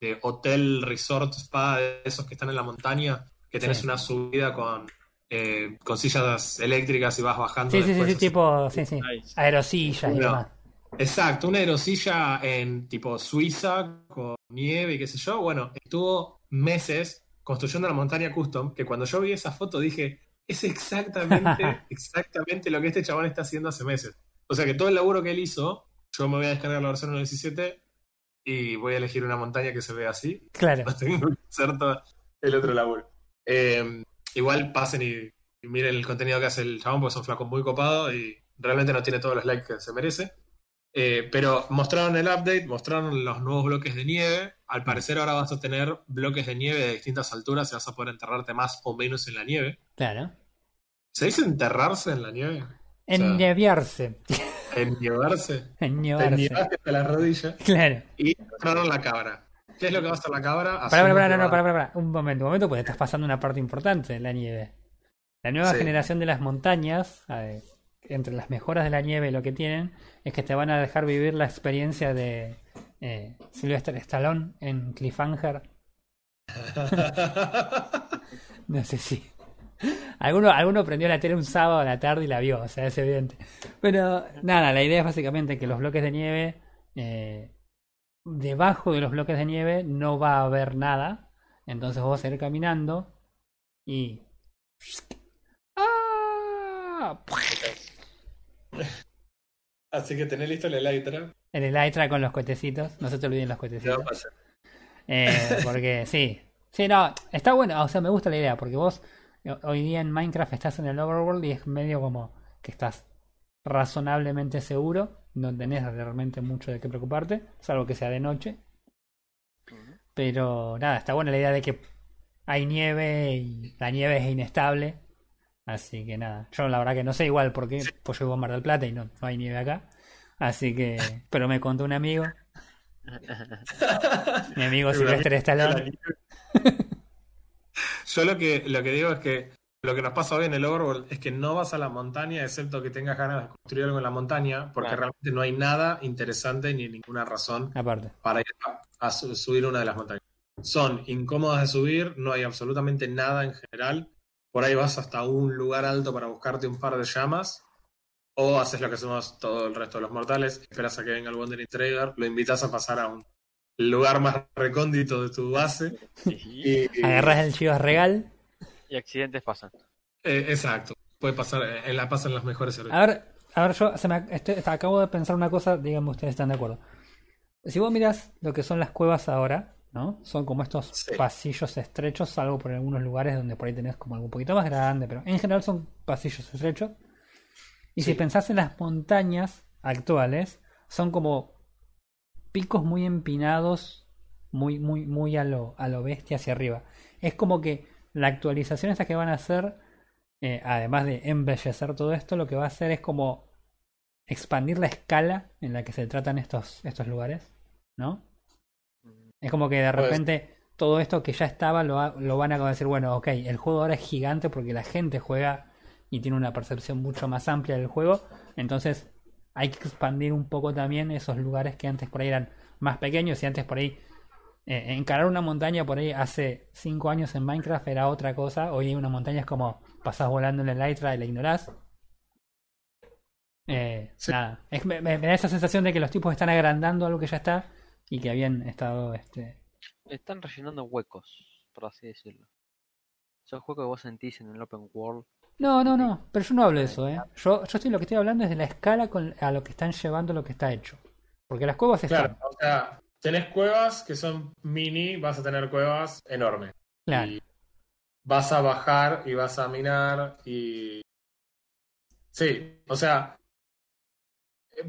de hotel, resort, spa, de esos que están en la montaña, que tenés
Sí.
una subida con, eh, con sillas eléctricas y vas bajando.
Sí, sí, sí,
después
sí,
así.
tipo, sí, sí. Aerosillas y demás.
Exacto, una aerosilla en tipo Suiza con nieve y qué sé yo. Bueno, estuvo meses construyendo la montaña custom, que cuando yo vi esa foto dije, es exactamente, [laughs] exactamente lo que este chabón está haciendo hace meses. O sea que todo el laburo que él hizo, yo me voy a descargar la versión 1.17 y voy a elegir una montaña que se vea así.
Claro.
No [laughs] tengo que hacer todo el otro laburo. Eh, igual pasen y, y miren el contenido que hace el chabón, porque son flacos muy copados y realmente no tiene todos los likes que se merece. Eh, pero mostraron el update, mostraron los nuevos bloques de nieve. Al parecer ahora vas a tener bloques de nieve de distintas alturas y vas a poder enterrarte más o menos en la nieve.
Claro.
¿Se dice enterrarse en la nieve? ¿Ennievarse? Te
Ennevarse.
ennievaste hasta la rodilla.
Claro.
Y mostraron la cabra. ¿Qué es lo que va a hacer la cabra?
Pará, pará, pará, no, pará, pará. Un momento, un momento, porque estás pasando una parte importante de la nieve. La nueva
Sí.
generación de las montañas, entre las mejoras de la nieve, lo que tienen, es que te van a dejar vivir la experiencia de eh, Sylvester Stallone en Cliffhanger. [laughs] No sé si. Alguno, alguno prendió la tele un sábado a la tarde y la vio, o sea, es evidente. Pero nada, la idea es básicamente que los bloques de nieve, eh, debajo de los bloques de nieve no va a haber nada. Entonces vos vas a ir caminando y. ¡Ah!
Así que tenés listo el Elytra.
El Aitra con los cohetecitos, no se te olviden los
¿Qué
cohetecitos. Eh, porque [laughs] sí. Sí, no, está bueno, o sea, me gusta la idea, porque vos eh, hoy día en Minecraft estás en el overworld y es medio como que estás razonablemente seguro, no tenés realmente mucho de qué preocuparte, salvo que sea de noche. Pero nada, está buena la idea de que hay nieve y la nieve es inestable. Así que nada, yo la verdad que no sé igual porque pues yo vivo en Mar del Plata y no, no hay nieve acá. Así que, [laughs] pero me contó un amigo, [laughs] mi amigo Silvestre Stallone. [laughs]
Yo lo que, lo que digo es que lo que nos pasa hoy en el Overworld es que no vas a la montaña excepto que tengas ganas de construir algo en la montaña, porque
Claro.
realmente no hay nada interesante ni ninguna razón
Aparte.
para ir a, a su- subir una de las montañas. Son incómodas de subir, no hay absolutamente nada en general. Por ahí vas hasta un lugar alto para buscarte un par de llamas, o haces lo que hacemos todo el resto de los mortales, esperas a que venga el Wandering Trader, lo invitas a pasar a un lugar más recóndito de tu base.
Y,
Y,
Agarras el chivas regal.
Y accidentes pasan.
Eh, exacto. Puede pasar, eh, en la pasan las mejores
A ver, a ver, yo se me, estoy- acabo de pensar una cosa, díganme ustedes están de acuerdo. Si vos mirás lo que son las cuevas ahora, ¿no? Son como estos
Sí.
pasillos estrechos, salvo por algunos lugares donde por ahí tenés como algo un poquito más grande, pero en general son pasillos estrechos. Y si pensás en las montañas actuales, son como picos muy empinados, muy, muy, muy a lo, a lo bestia hacia arriba. Es como que la actualización esta que van a hacer, eh, además de embellecer todo esto, lo que va a hacer es como expandir la escala en la que se tratan estos, estos lugares, ¿no? Es como que de
Pues-
repente todo esto que ya estaba lo, lo van a decir, bueno, ok, el juego ahora es gigante porque la gente juega y tiene una percepción mucho más amplia del juego, entonces hay que expandir un poco también esos lugares que antes por ahí eran más pequeños y antes por ahí eh, encarar una montaña por ahí hace 5 años en Minecraft era otra cosa, hoy una montaña es como pasás volando en el Elytra y la ignorás. Eh,
Sí.
Nada, es- me, da esa sensación de que los tipos están agrandando algo que ya está y que habían estado este,
Están rellenando huecos, por así decirlo. Esos huecos que vos sentís en el open world.
No, no, no, pero yo no hablo de eso, ¿eh? Yo, yo estoy lo que estoy hablando es de la escala con, a lo que están llevando lo que está hecho. Porque las cuevas
Claro,
están.
o sea, tenés cuevas que son mini, vas a tener cuevas enormes.
Claro.
Y vas a bajar y vas a minar y... Sí, o sea,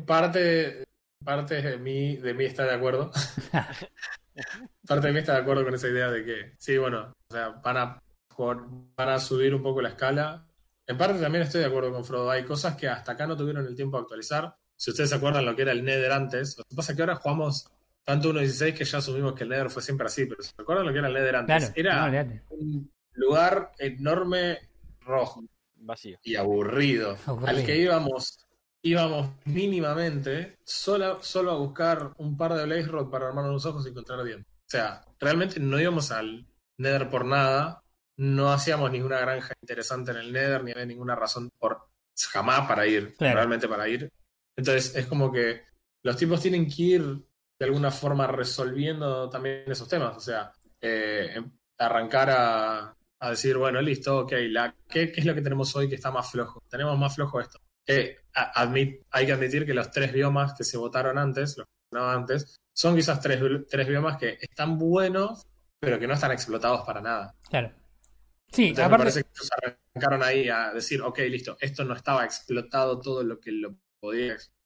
parte, parte de mí, de mí está de acuerdo. [laughs] parte de mí está de acuerdo con esa idea de que, sí, bueno, o sea, van a, van a subir un poco la escala. En parte también estoy de acuerdo con Frodo. Hay cosas que hasta acá no tuvieron el tiempo de actualizar. Si ustedes se acuerdan lo que era el Nether antes, lo que pasa es que ahora jugamos tanto 1.16 que ya asumimos que el Nether fue siempre así, pero se acuerdan lo que era el Nether antes,
Claro,
era
no,
un lugar enorme rojo
Vacío.
y aburrido,
Aburrido.
al que íbamos íbamos mínimamente solo, solo a buscar un par de Blaze Rod para armar unos ojos y encontrar dientes. O sea, realmente no íbamos al Nether por nada, no hacíamos ninguna granja interesante en el Nether, ni había ninguna razón por jamás para ir,
Claro.
realmente para ir. Entonces es como que los tipos tienen que ir de alguna forma resolviendo también esos temas. O sea, eh, em- arrancar a, a decir, bueno, listo, ok, la, ¿qué, qué es lo que tenemos hoy que está más flojo? Tenemos más flojo esto. Eh, admit- hay que admitir que los tres biomas que se votaron antes, los que no antes, son quizás tres, tres biomas que están buenos, pero que no están explotados para nada.
Claro. Sí,
Entonces me
aparte,
parece que ellos arrancaron ahí a decir, ok, listo, esto no estaba explotado todo lo que lo podía explotar.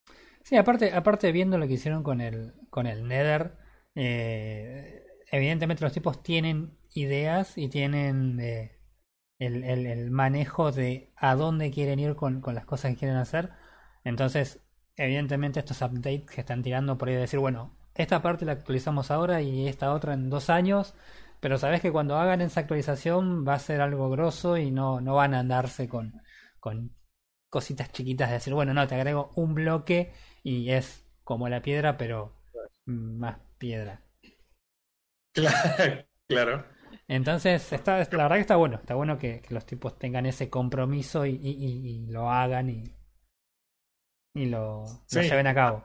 sí, aparte, aparte viendo lo que hicieron con el, con el Nether, eh, evidentemente los tipos tienen ideas y tienen eh, el, el- manejo de a dónde quieren ir con, con las cosas que quieren hacer. Entonces, evidentemente estos updates que están tirando por ahí de decir, bueno, esta parte la actualizamos ahora y esta otra en dos años, pero sabes que cuando hagan esa actualización va a ser algo grosso y no, no van a andarse con, con cositas chiquitas de decir, bueno, no, te agrego un bloque y es como la piedra, pero más piedra.
Claro, claro.
Entonces, está, la verdad que está bueno, está bueno que, que los tipos tengan ese compromiso y, y- y- y lo hagan y, y lo, lo lleven a cabo.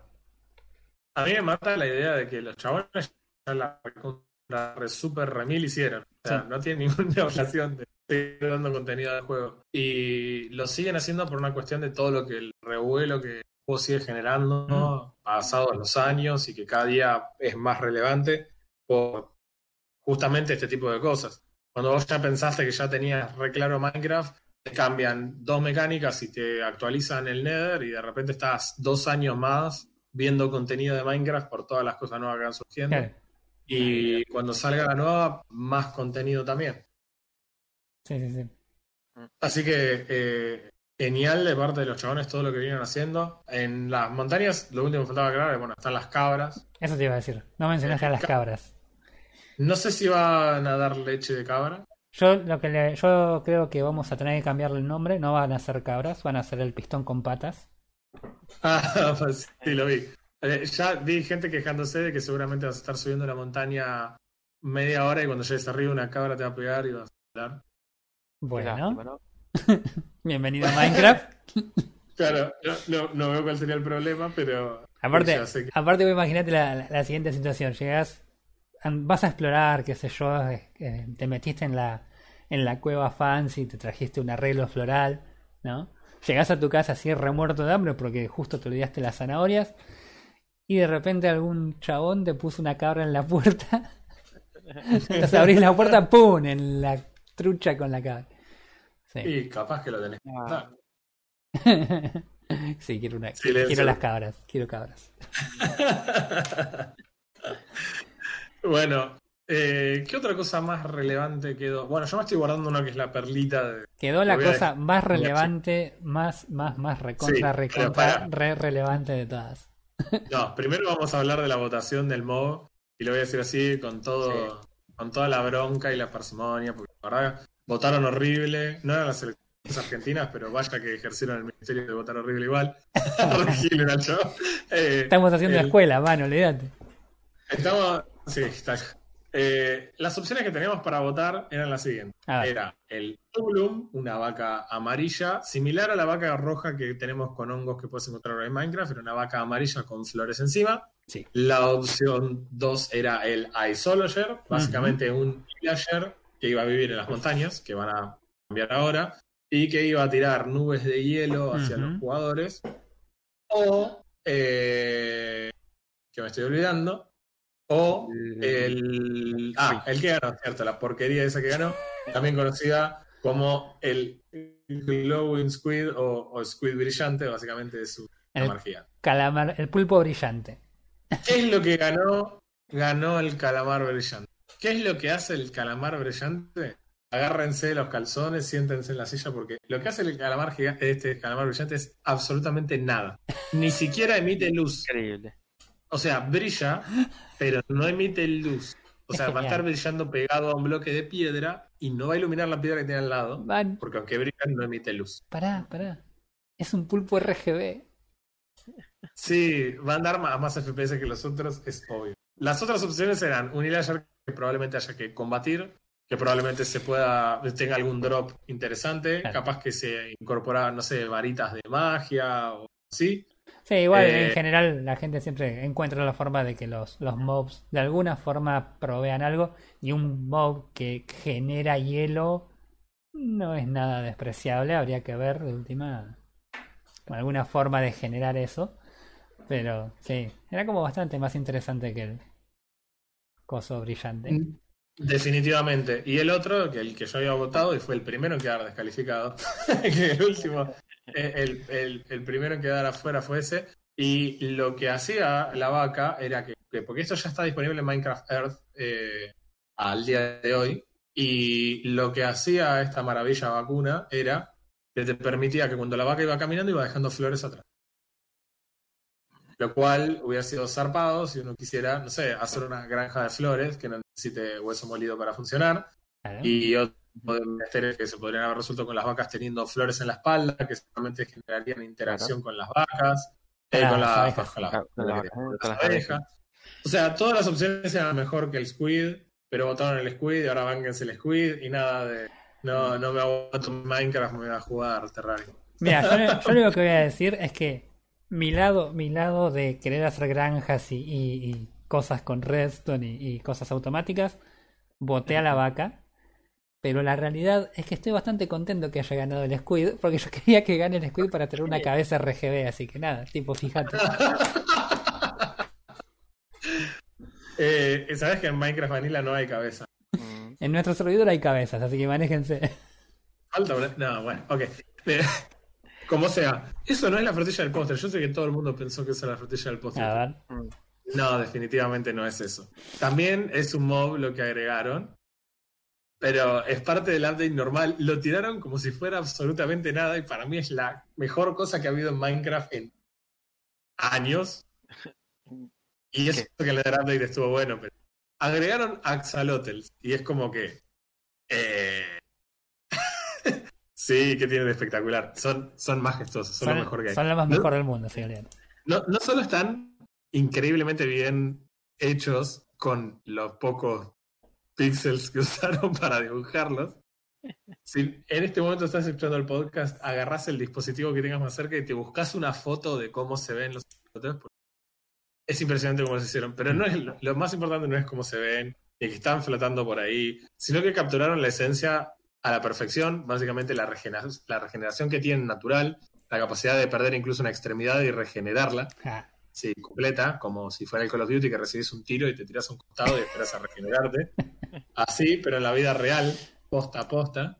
A mí me mata la idea de que los chabones ya la re super remil hicieron. O sea,
Sí.
no tienen [laughs] ninguna obligación de seguir dando contenido del juego. Y lo siguen haciendo por una cuestión de todo lo que el revuelo que juego sigue generando, ¿no? pasados los años y que cada día es más relevante por justamente este tipo de cosas. Cuando vos ya pensaste que ya tenías re claro Minecraft, te cambian dos mecánicas y te actualizan el Nether y de repente estás dos años más viendo contenido de Minecraft por todas las cosas nuevas que van surgiendo. Y cuando salga la nueva, más contenido también.
Sí, sí, sí.
Así que eh, genial de parte de los chabones todo lo que vienen haciendo. En las montañas, lo último que faltaba aclarar es, bueno, están las cabras.
Eso te iba a decir. No mencionaste a las cabras.
No sé si van a dar leche de cabra.
Yo lo que le- yo creo que vamos a tener que cambiarle el nombre. No van a ser cabras, van a ser el pistón con patas. [laughs]
Ah, pues sí, lo vi. Eh, ya vi gente quejándose de que seguramente vas a estar subiendo la montaña media hora y cuando llegues arriba una cabra te va a pegar y vas a hablar.
Bueno,
lástima, ¿no? [laughs]
bienvenido a Minecraft. [laughs]
Claro, no, no, no veo cuál sería el problema, pero
Aparte,
que-
aparte vos imaginate la, la- la siguiente situación. Llegas, vas a explorar, qué sé yo, eh, te metiste en la, en la cueva fancy, te trajiste un arreglo floral, ¿no? Llegás a tu casa así remuerto de hambre porque justo te olvidaste las zanahorias y de repente algún chabón te puso una cabra en la puerta. [laughs] Entonces abrís la puerta, ¡pum! en la trucha con la cabra. Sí,
y capaz que lo tenés que
Ah.
matar. [laughs]
sí quiero, una, quiero las cabras, quiero cabras. [laughs]
bueno, eh, ¿qué otra cosa más relevante quedó? Bueno, yo me estoy guardando una que es la perlita de...
Quedó la
a
cosa más relevante, más, más, más recontra,
Sí,
recontra, re relevante de todas. [laughs]
No, primero vamos a hablar de la votación del MOB y lo voy a decir así con todo, con toda la bronca y la parsimonia, porque la verdad votaron horrible, no eran las elecciones argentinas, pero vaya que ejercieron el ministerio de votar horrible igual. [laughs] Eh,
Estamos haciendo
el-
escuela, mano, olvídate.
Estamos. Sí, está. Eh, las opciones que teníamos para votar eran las siguientes. Era el Tulum, una vaca amarilla, similar a la vaca roja que tenemos con hongos que puedes encontrar en Minecraft, era una vaca amarilla con flores encima.
Sí.
La opción 2 era el Isologer, básicamente un villager que iba a vivir en las montañas, que van a cambiar ahora, y que iba a tirar nubes de hielo hacia los jugadores. O, eh, que me estoy olvidando, o el. Ah, el que ganó, cierto, la porquería esa que ganó, también conocida como el Glowing Squid o, o Squid Brillante, básicamente es su gigante.
Calamar, el pulpo brillante.
¿Qué es lo que ganó? Ganó el calamar brillante. ¿Qué es lo que hace el calamar brillante? Agárrense los calzones, siéntense en la silla, porque lo que hace el calamar gigante, este calamar brillante es absolutamente nada. Ni siquiera emite luz.
Increíble.
O sea, brilla, pero no emite luz. O sea, va a estar brillando pegado a un bloque de piedra y no va a iluminar la piedra que tiene al lado,
Van,
porque aunque brilla no emite luz.
pará, pará. Es un pulpo RGB.
Sí, va a andar más, más FPS que los otros, es obvio. Las otras opciones eran un Illager que probablemente haya que combatir, que probablemente se pueda, tenga algún drop interesante,
Claro.
capaz que se incorpora, no sé, varitas de magia o así.
Sí, igual
Eh,
en general la gente siempre encuentra la forma de que los, los mobs de alguna forma provean algo y un mob que genera hielo no es nada despreciable, habría que ver de última alguna forma de generar eso, pero sí, era como bastante más interesante que el coso brillante.
Mm. Definitivamente. Y el otro, que el que yo había votado y fue el primero en quedar descalificado, [laughs] que el último, eh, el, el- el primero en quedar afuera fue ese. Y lo que hacía la vaca era que, que- porque esto ya está disponible en Minecraft Earth eh, al día de hoy, y lo que hacía esta maravilla vacuna era que te permitía que cuando la vaca iba caminando iba dejando flores atrás. Lo cual hubiera sido zarpado si uno quisiera, no sé, hacer una granja de flores que no necesite hueso molido para funcionar.
Claro.
Y otro de menesteres que se podrían haber resuelto con las vacas teniendo flores en la espalda, que seguramente generarían interacción con las vacas, eh,
Con
con,
las abejas.
con
con las.
O sea, todas las opciones eran mejor que el Squid, pero votaron el Squid y ahora bánquense el Squid y nada de. No, no me aguanto Minecraft, me voy a jugar Terraria.
Mira, yo, lo- yo lo que voy a decir es que mi lado, mi lado de querer hacer granjas y, y- y cosas con redstone y, y cosas automáticas, voté a la vaca. Pero la realidad es que estoy bastante contento que haya ganado el Squid, porque yo [laughs] quería que gane el Squid para tener una cabeza RGB, así que nada, tipo, fíjate. [laughs]
Eh, Sabes que en Minecraft Vanilla no hay cabeza.
En nuestro servidor hay cabezas, así que manéjense.
Falta No, bueno, ok. Como sea, eso no es la frutilla del póster. Yo sé que todo el mundo pensó que esa era la frutilla del póster.
A ver.
No, definitivamente no es eso. También es un mob lo que agregaron, pero es parte del update normal. Lo tiraron como si fuera absolutamente nada y para mí es la mejor cosa que ha habido en Minecraft en años. Y eso que el update estuvo bueno, pero agregaron axolotls y es como que... eh, sí, que tienen de espectacular. Son, son majestuosos, son, lo
Son,
mejor que hay.
son lo más
No-
mejor del mundo, Elian.
no, no solo están increíblemente bien hechos con los pocos píxeles que [laughs] usaron para dibujarlos. Si en este momento estás escuchando el podcast, agarrás el dispositivo que tengas más cerca y te buscas una foto de cómo se ven los. Es impresionante cómo los hicieron, pero no es lo, lo más importante no es cómo se ven, ni que están flotando por ahí, sino que capturaron la esencia a la perfección, básicamente la, regenera- la regeneración que tienen natural, la capacidad de perder incluso una extremidad y regenerarla.
Ah,
Sí, completa, como si fuera el Call of Duty que recibís un tiro y te tiras a un costado y esperas a regenerarte. [laughs] Así, pero en la vida real, posta a posta.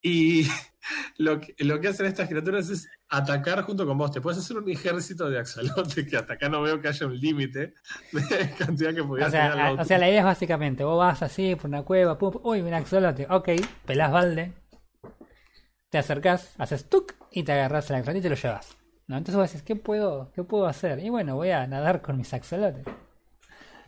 Y [laughs] lo que, lo que hacen estas criaturas es atacar junto con vos. Te puedes hacer un ejército de axolotes que hasta acá no veo que haya un límite de [laughs] cantidad que
O
pudieras
sea,
tener al
a- o sea, la idea es básicamente, vos vas así por una cueva, pum, uy, un axolote, ok, pelás balde, te acercás, haces tuk y te agarras el axolote y te lo llevas. ¿no? Entonces vos decís, ¿qué puedo, ¿qué puedo hacer? Y bueno, voy a nadar con mis axolotes.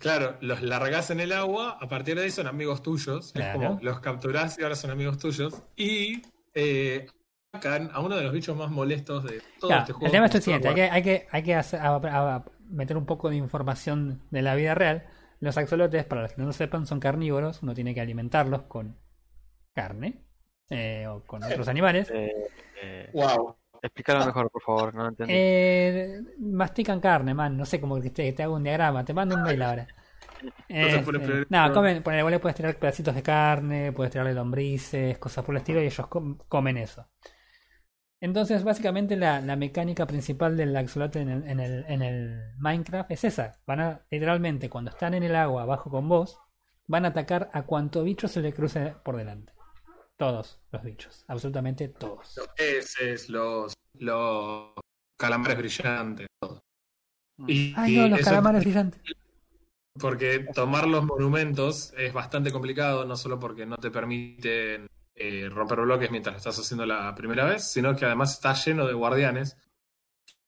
Claro, los largás en el agua, a partir de ahí son amigos tuyos.
Claro.
Es como los capturás y ahora son amigos tuyos. Y eh, a uno de los bichos más molestos de todo
Claro,
este juego.
el tema es el siguiente, hay que, hay que, hay que hacer- a- a- a meter un poco de información de la vida real. Los axolotes, para los que no lo sepan, son carnívoros, uno tiene que alimentarlos con carne eh, o con otros animales.
Eh, eh,
Wow.
explícalo mejor, por favor, no entendí.
Eh, mastican carne, man. No sé cómo que te, te hago un diagrama. Te mando un mail ahora. [laughs] no, comen, ponele, vos le puedes tirar pedacitos de carne, puedes tirarle lombrices, cosas por el estilo, y ellos com- comen eso. Entonces, básicamente, la, la mecánica principal del axolote en el, en, el, en el Minecraft es esa. Van a, literalmente, cuando están en el agua abajo con vos, van a atacar a cuanto bicho se le cruce por delante. Todos los bichos, absolutamente todos.
Los peces, los, los calamares brillantes, todo. Y,
Ay,
y
no, los calamares brillantes.
Porque tomar los monumentos es bastante complicado, no solo porque no te permiten eh, romper bloques mientras lo estás haciendo la primera vez, sino que además está lleno de guardianes.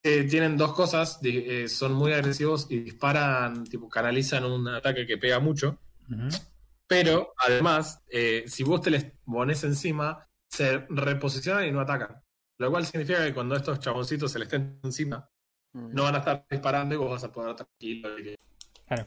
Eh, tienen dos cosas, eh, son muy agresivos y disparan, tipo, canalizan un ataque que pega mucho.
Ujú.
Pero además, eh, si vos te les pones encima, se reposicionan y no atacan. Lo cual significa que cuando estos chaboncitos se les estén encima,
Mm.
no van a estar disparando y vos vas a poder tranquilo.
Claro.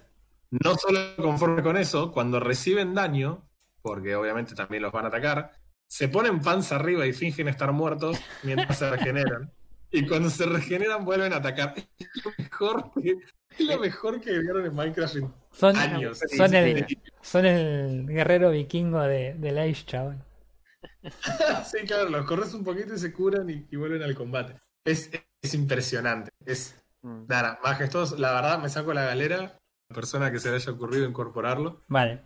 No solo conforme con eso, cuando reciben daño porque obviamente también los van a atacar, se ponen panza arriba y fingen estar muertos mientras se regeneran. [laughs] Y cuando se regeneran vuelven a atacar. Es lo mejor que, es lo mejor que vieron en Minecraft en
Son,
años.
son, el, son el guerrero vikingo de, del Age, chaval. [laughs]
sí, claro, los corres un poquito y se curan y, y vuelven al combate. Es, es impresionante. Es
Mm.
nada, majestuoso. La verdad, me saco la galera. La persona que se le haya ocurrido incorporarlo.
Vale.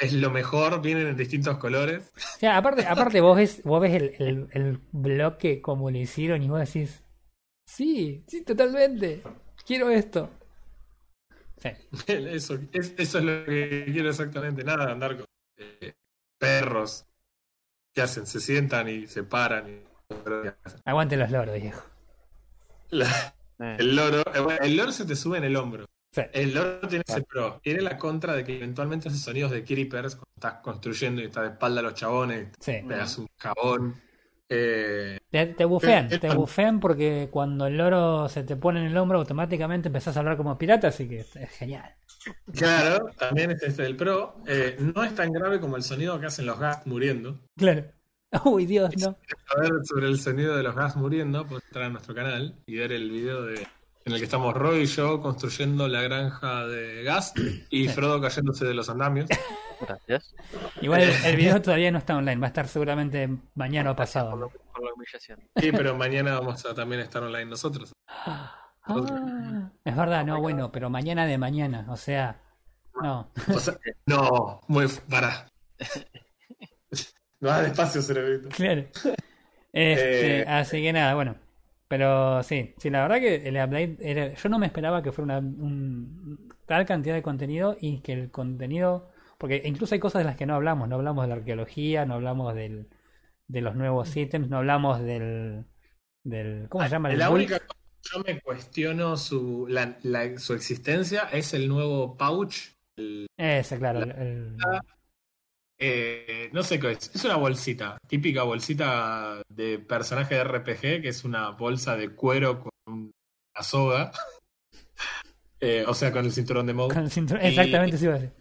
Es lo mejor, vienen en distintos colores.
O sea, aparte, aparte vos ves, vos ves el, el, el bloque como lo hicieron y vos decís, sí, sí, totalmente, quiero esto. Sí, [laughs]
Eso es, eso es lo que quiero exactamente. Nada de andar con eh, perros. ¿Qué hacen? Se sientan y se paran. Y...
aguante los loros, viejo.
La- el loro, eh, el loro se te sube en el hombro.
Sí.
El loro tiene ese pro. Tiene la contra de que eventualmente hace sonidos de creepers cuando estás construyendo y estás de espalda a los chabones.
Sí.
Te das un jabón. Eh,
Te, te bufean,
Eh,
te
eh,
bufean porque cuando el loro se te pone en el hombro automáticamente empezás a hablar como pirata, así que es genial.
claro, también este es el pro. Eh, no es tan grave como el sonido que hacen los gas muriendo.
Claro. Uy, Dios, no.
A ver sobre el sonido de los gas muriendo, puedes entrar a nuestro canal y ver el video de, en el que estamos Roy y yo construyendo la granja de gas y Frodo cayéndose de los andamios.
gracias.
Igual el, el video todavía no está online, va a estar seguramente mañana o
Por,
pasado.
lo- por la humillación.
Sí, pero mañana vamos a también estar online nosotros.
Ah, es verdad, no, bueno, pero mañana de mañana, o sea, no.
O sea, no, muy para. [laughs] No va despacio, cerebrito.
Claro. Este,
Eh.
así que nada, bueno. Pero sí, sí, la verdad que el update era. Yo no me esperaba que fuera una un- tal cantidad de contenido y que el contenido. Porque incluso hay cosas de las que no hablamos. No hablamos de la arqueología, no hablamos del, de los nuevos ítems, no hablamos del. del ¿Cómo se llama? El
La única cosa que yo me cuestiono su, la- la- su existencia es el nuevo pouch. el-
Ese, claro. el-
eh, no sé qué es. Es una bolsita, típica bolsita de personaje de RPG, que es una bolsa de cuero con una soga. [laughs] Eh, o sea, con el cinturón de
el cinturón-
y-
Exactamente, sí iba a decir.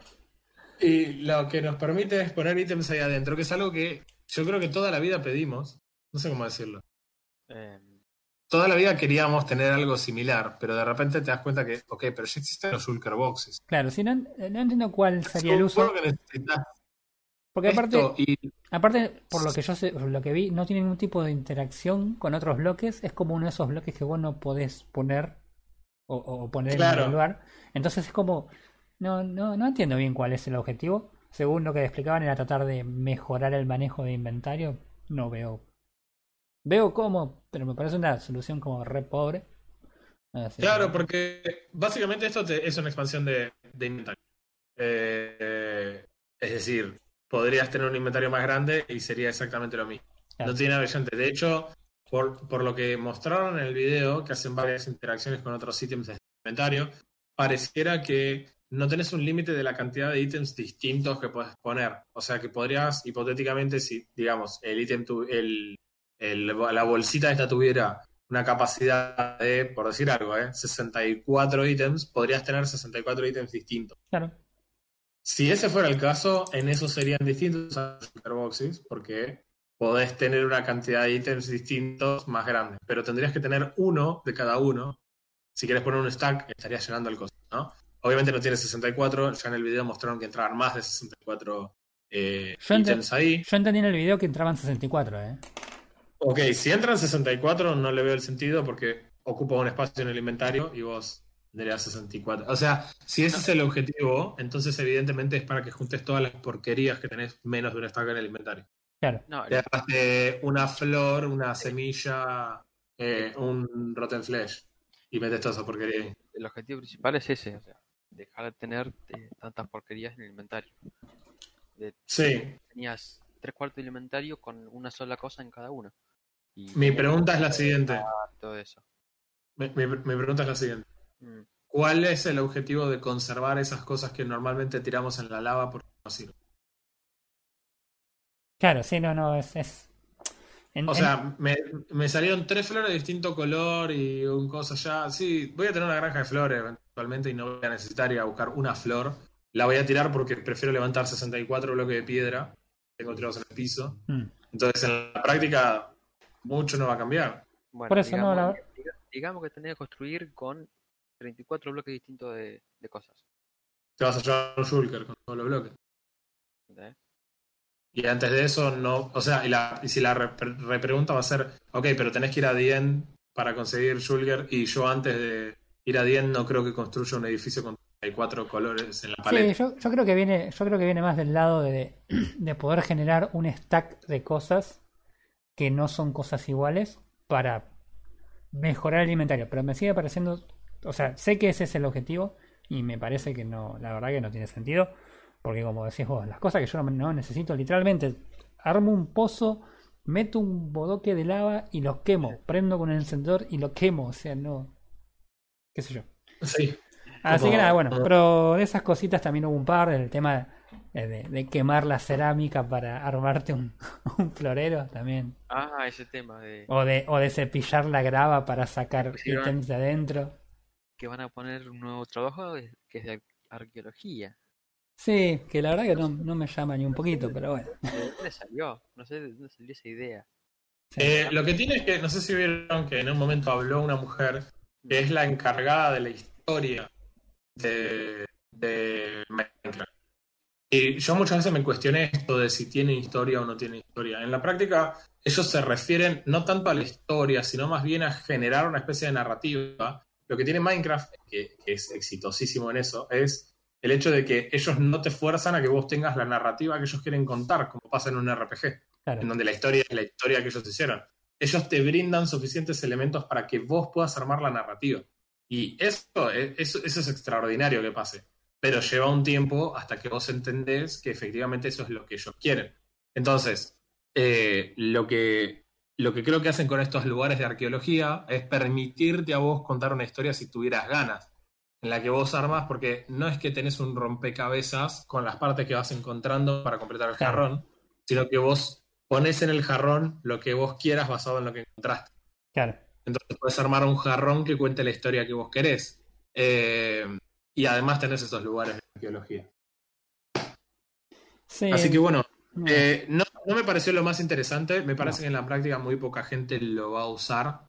Y lo que nos permite es poner ítems ahí adentro, que es algo que yo creo que toda la vida pedimos. No sé cómo decirlo.
Eh,
Toda la vida queríamos tener algo similar, pero de repente te das cuenta que, ok, pero ya existen los Shulker Boxes.
Claro, sí, no, no entiendo cuál sería el uso.
que necesitas
Porque aparte.
y
Aparte, por lo que yo sé, lo que vi, no tiene ningún tipo de interacción con otros bloques. Es como uno de esos bloques que vos no podés poner o, o poner
Claro.
en el lugar. Entonces es como. No, no, no entiendo bien cuál es el objetivo. Según lo que explicaban, era tratar de mejorar el manejo de inventario. No veo. Veo cómo, pero me parece una solución como re pobre. Así
Claro,
que-
porque básicamente esto te- es una expansión de, de inventario. Eh, es decir, podrías tener un inventario más grande y sería exactamente lo mismo.
Claro.
No tiene nada brillante. De hecho, por, por lo que mostraron en el video, que hacen varias interacciones con otros ítems del inventario, pareciera que no tenés un límite de la cantidad de ítems distintos que puedes poner. O sea que podrías, hipotéticamente, si, digamos, el ítem, tu- el, el- la bolsita esta tuviera una capacidad de, por decir algo, ¿eh? 64 ítems, podrías tener 64 ítems distintos.
Claro.
Si ese fuera el caso, en eso serían distintos a los superboxes, porque podés tener una cantidad de ítems distintos más grande, pero tendrías que tener uno de cada uno. Si quieres poner un stack, estarías llenando el costo, ¿no? Obviamente no tiene 64, ya en el video mostraron que entraban más de 64 eh,
Yo
ítems ahí.
Yo entendí en el video que entraban 64, ¿eh?
Ok, si entran 64 no le veo el sentido porque ocupa un espacio en el inventario y vos tendrías 64. O sea, si ese es el objetivo, entonces evidentemente es para que juntes todas las porquerías que tenés menos de una stack en el inventario.
Claro.
no,
Te agarraste una flor, una semilla, eh, un rotten flesh y metes toda esa porquería ahí.
el objetivo principal es ese, o sea, dejar de tener eh, tantas porquerías en el inventario. De-
Sí,
tenías tres cuartos del inventario con una sola cosa en cada uno. Y
mi pregunta es la siguiente.
Todo eso.
Mi, mi- mi pregunta es la siguiente. ¿Cuál es el objetivo de conservar esas cosas que normalmente tiramos en la lava porque no sirven?
Claro, sí, no, no, es. es... en-
O
en-
sea, me, me salieron tres flores de distinto color y un cosa ya. Sí, voy a tener una granja de flores eventualmente y no voy a necesitar ir a buscar una flor la voy a tirar porque prefiero levantar 64 bloques de piedra, tengo tirados en el piso.
Mm.
Entonces, en la práctica, mucho no va a cambiar.
Bueno,
Por eso no, la-
diga- digamos que tenés que construir con 34 bloques distintos de, de cosas.
Te vas a llevar un Shulker con todos los bloques. Y antes de eso, no. O sea, y, la, y si la re- repregunta va a ser: Ok, pero tenés que ir a Dien para conseguir Shulker. Y yo antes de ir a Dien, no creo que construya un edificio con 34 colores en la
Sí,
paleta.
yo, yo creo que viene, yo creo que viene más del lado de, de poder generar un stack de cosas que no son cosas iguales para mejorar el inventario. Pero me sigue pareciendo, o sea, sé que ese es el objetivo y me parece que no, la verdad que no tiene sentido. Porque como decís vos, las cosas que yo no, no necesito, literalmente, armo un pozo, meto un bodoque de lava y lo quemo. Prendo con el encendedor y lo quemo. O sea, no. qué sé yo.
Sí.
Así
Como-
que nada, bueno, pero de esas cositas también hubo un par, el tema eh, de, de quemar la cerámica para armarte un, [laughs] un florero también.
Ah, ese tema de
O de, o de cepillar la grava para sacar ítems de adentro.
Que van a poner un nuevo trabajo de- que es de ar- arqueología.
Sí, que la verdad que no, no me llama ni un poquito, pero bueno.
¿De dónde salió? No sé de dónde salió esa idea.
Eh, lo que tiene es que, no sé si vieron que en un momento habló una mujer que es la encargada de la historia de, de Minecraft. Y yo muchas veces me cuestioné esto de si tiene historia o no tiene historia. En la práctica, ellos se refieren no tanto a la historia, sino más bien a generar una especie de narrativa. Lo que tiene Minecraft, que, que es exitosísimo en eso, es el hecho de que ellos no te fuerzan a que vos tengas la narrativa que ellos quieren contar, como pasa en un RPG
Claro.
en donde la historia es la historia que ellos hicieron. Ellos te brindan suficientes elementos para que vos puedas armar la narrativa. Y eso, eh, eso, eso es extraordinario que pase. Pero lleva un tiempo hasta que vos entendés que efectivamente eso es lo que ellos quieren. Entonces, eh, lo, que, lo que creo que hacen con estos lugares de arqueología es permitirte a vos contar una historia si tuvieras ganas. En la que vos armas, porque no es que tenés un rompecabezas con las partes que vas encontrando para completar el jarrón, sino que vos pones en el jarrón lo que vos quieras basado en lo que encontraste.
Claro.
Entonces puedes armar un jarrón que cuente la historia que vos querés. Eh, y además tenés esos lugares de arqueología.
Sí,
Así que bueno,
no,
eh, no, no me pareció lo más interesante. Me parece que en la práctica muy poca gente lo va a usar.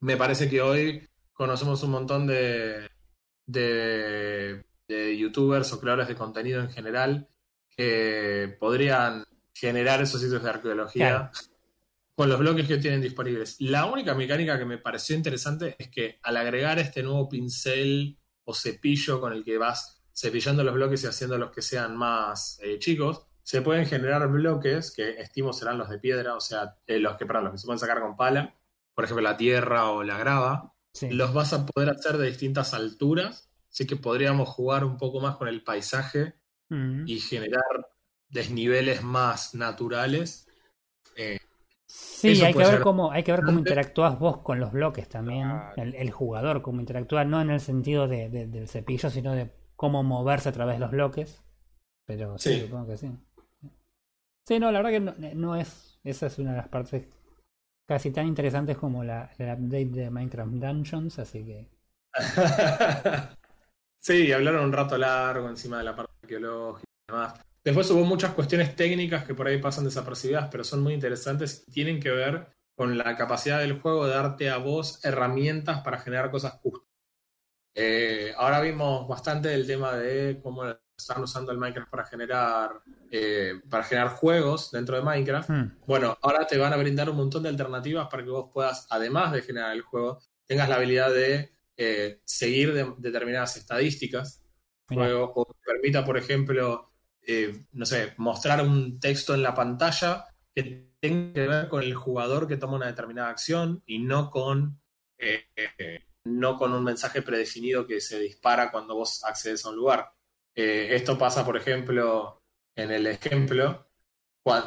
Me parece que hoy conocemos un montón de, de, de youtubers o creadores de contenido en general que podrían generar esos sitios de arqueología
Claro.
con los bloques que tienen disponibles. La única mecánica que me pareció interesante es que al agregar este nuevo pincel o cepillo con el que vas cepillando los bloques y haciendo los que sean más eh, chicos, se pueden generar bloques que estimo serán los de piedra, o sea, eh, los que, perdón, los que se pueden sacar con pala, por ejemplo, la tierra o la grava,
sí.
los vas a poder hacer de distintas alturas, así que podríamos jugar un poco más con el paisaje
Mm.
y generar desniveles más naturales. Eh,
Sí, hay que ver cómo, hay que ver cómo interactúas vos con los bloques también, el, el jugador cómo interactúa, no en el sentido de, de- del cepillo, sino de cómo moverse a través de los bloques. Pero sí,
Sí.
supongo que sí. Sí, no, la verdad que no, no es, esa es una de las partes casi tan interesantes como la, el update de Minecraft Dungeons, así que [laughs]
sí, hablaron un rato largo encima de la parte arqueológica y demás. Después hubo muchas cuestiones técnicas que por ahí pasan desapercibidas, pero son muy interesantes y tienen que ver con la capacidad del juego de darte a vos herramientas para generar cosas justas. Eh, ahora vimos bastante del tema de cómo están usando el Minecraft para generar, eh, para generar juegos dentro de Minecraft.
hmm,
Bueno, ahora te van a brindar un montón de alternativas para que vos puedas, además de generar el juego, tengas la habilidad de eh, seguir de- determinadas estadísticas. Juego, o te permita, por ejemplo, eh, no sé, mostrar un texto en la pantalla que tenga que ver con el jugador que toma una determinada acción y no con, eh, no con un mensaje predefinido que se dispara cuando vos accedes a un lugar. Eh, esto pasa, por ejemplo, en el ejemplo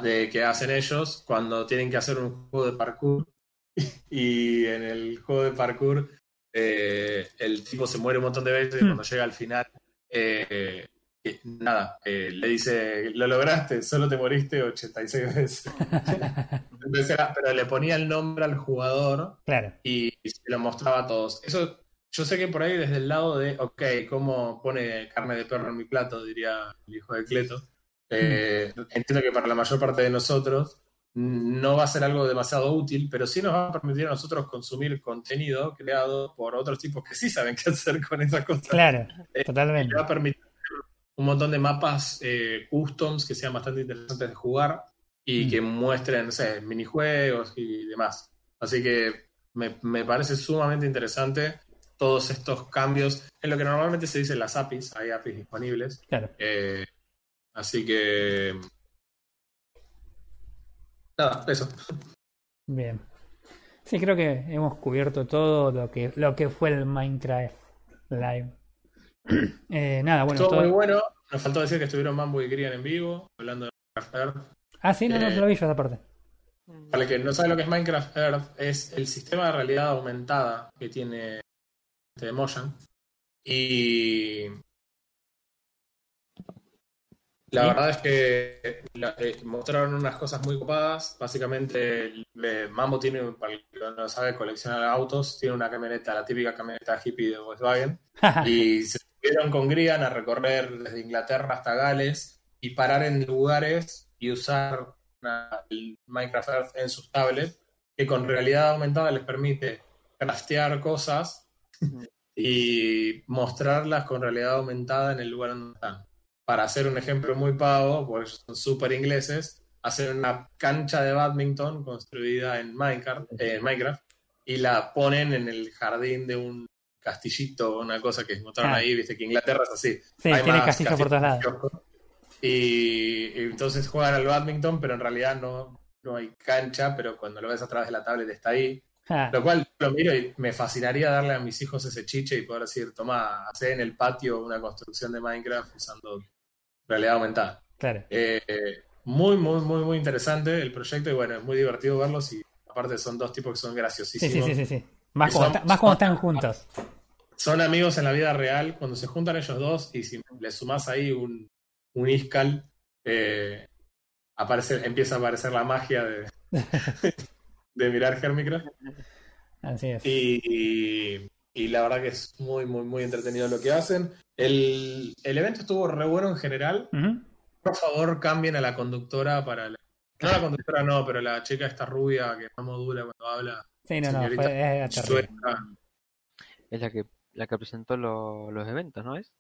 de que hacen ellos cuando tienen que hacer un juego de parkour [laughs] y en el juego de parkour eh, el tipo se muere un montón de veces y
Hmm.
cuando llega al final eh, eh, nada, eh, le dice lo lograste, solo te moriste 86 veces [laughs] Entonces pero le ponía el nombre al jugador
claro,
y se lo mostraba a todos. Eso yo sé que por ahí desde el lado de, ok, ¿cómo pone carne de perro en mi plato? Diría el hijo de Cleto. Eh, entiendo que para la mayor parte de nosotros no va a ser algo demasiado útil, pero sí nos va a permitir a nosotros consumir contenido creado por otros tipos que sí saben qué hacer con esas cosas.
Claro,
Eh,
totalmente.
Va a permitir un montón de mapas eh, customs que sean bastante interesantes de jugar y
Mm.
que muestren, no sé, minijuegos y demás. Así que me, me parece sumamente interesante todos estos cambios en lo que normalmente se dicen las APIs, hay APIs disponibles.
Claro.
Eh, así que... Nada, eso.
Bien. Sí, creo que hemos cubierto todo lo que, lo que fue el Minecraft Live. [clears throat] Eh, nada, bueno.
Estuvo
todo-
muy bueno. Nos faltó decir que estuvieron Mambo y Grian en vivo, hablando de Minecraft Earth.
Ah, sí, no, no
eh,
se lo vi yo esa parte.
Para el que no sabe lo que es Minecraft Earth, es el sistema de realidad aumentada que tiene este Mojang. Y la
¿Sí?
verdad es que la- eh, mostraron unas cosas muy copadas. Básicamente, eh, Mambo tiene, para el que no sabe, coleccionar autos. Tiene una camioneta, la típica camioneta hippie de Volkswagen. [laughs] Y se subieron con Grian a recorrer desde Inglaterra hasta Gales y parar en lugares y usar una- el Minecraft Earth en sus tablets, que con realidad aumentada les permite craftear cosas y mostrarlas con realidad aumentada en el lugar donde están. Para hacer un ejemplo muy pavo, porque ellos son súper ingleses, hacer una cancha de badminton construida en Minecraft, en Minecraft y la ponen en el jardín de un castillito, una cosa que mostraron
Ah.
ahí, viste que Inglaterra es así.
Sí,
Hay
tiene
más
castillos por todos lados.
y entonces juegan al badminton, pero en realidad no, no hay cancha, pero cuando lo ves a través de la tablet está ahí.
Ah,
Lo cual lo miro y me fascinaría darle a mis hijos ese chiche y poder decir, toma, hacer en el patio una construcción de Minecraft usando realidad aumentada.
claro.
Eh, muy, muy, muy, muy interesante el proyecto y bueno, es muy divertido verlos y aparte son dos tipos que son
Sí,
graciosísimos.
sí, sí, sí, sí. Más, cuando,
son-
está- más cuando están juntos.
Son amigos en la vida real, cuando se juntan ellos dos y si le sumás ahí un, un Iscal, eh, aparece, empieza a aparecer la magia de, [laughs] de mirar Hermicraft.
Así es.
Y, y- y la verdad que es muy, muy, muy entretenido lo que hacen. El, el evento estuvo re bueno en general. Por favor, cambien a la conductora para... la- no la conductora no, pero la chica esta rubia que no modula cuando habla.
Sí, no, no, fue,
sueca.
Es la que la que presentó lo- los eventos, ¿no es?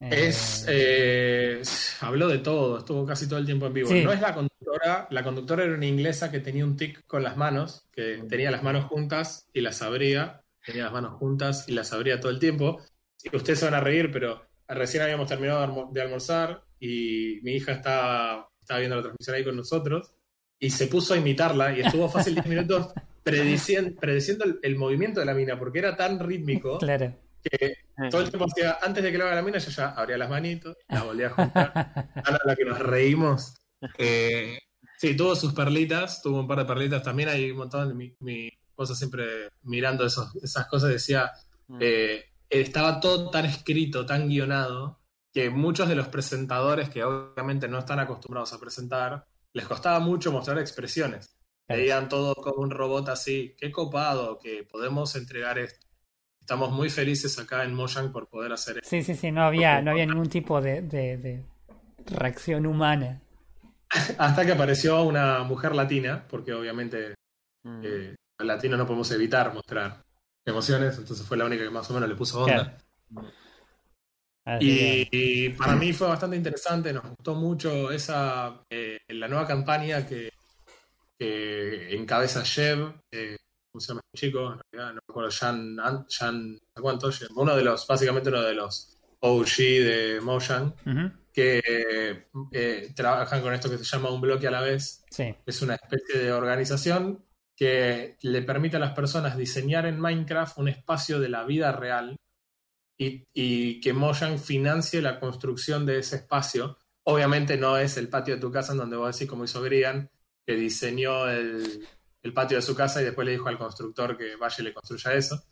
Es,
Eh,
eh, habló de todo, estuvo casi todo el tiempo en vivo.
Sí.
No es la conductora, la conductora era una inglesa que tenía un tic con las manos, que tenía las manos juntas y las abría, tenía las manos juntas y las abría todo el tiempo. Y ustedes se van a reír, pero recién habíamos terminado de almo- de almorzar y mi hija estaba, estaba viendo la transmisión ahí con nosotros y se puso a imitarla y estuvo fácil 10 [laughs] minutos prediciendo, prediciendo el, el movimiento de la mina, porque era tan rítmico
Claro.
Que todo el tiempo hacía, antes de que lo haga la mina, yo ya abría las manitos, las volvía a juntar. [laughs] Ana, la que nos reímos. Eh, sí, tuvo sus perlitas, tuvo un par de perlitas también. Hay un montón de mi, mi esposa siempre mirando esos, esas cosas decía,
Mm.
eh, estaba todo tan escrito, tan guionado, que muchos de los presentadores que obviamente no están acostumbrados a presentar, les costaba mucho mostrar expresiones. Veían todo como un robot así, qué copado que podemos entregar esto. Estamos muy felices acá en Mojang por poder hacer esto.
Sí, sí, sí, no había, no había ningún tipo de, de, de reacción humana. [laughs]
Hasta que apareció una mujer latina, porque obviamente
Mm.
eh, los latinos no podemos evitar mostrar emociones, entonces fue la única que más o menos le puso onda.
Claro. Que-
Y, y para mí fue bastante interesante, nos gustó mucho esa eh, la nueva campaña que, que encabeza Jev, eh, ¿cómo se llama chico? En realidad no me acuerdo, Jan, An- Jan ¿cuánto? Uno de los, básicamente uno de los OG de Mojang, que eh, trabajan con esto que se llama un bloque a la vez,
Sí,
es una especie de organización que le permite a las personas diseñar en Minecraft un espacio de la vida real y, y que Mojang financie la construcción de ese espacio. Obviamente no es el patio de tu casa en donde vos decís, como hizo Grian, que diseñó el, el patio de su casa y después le dijo al constructor que vaya y le construya eso,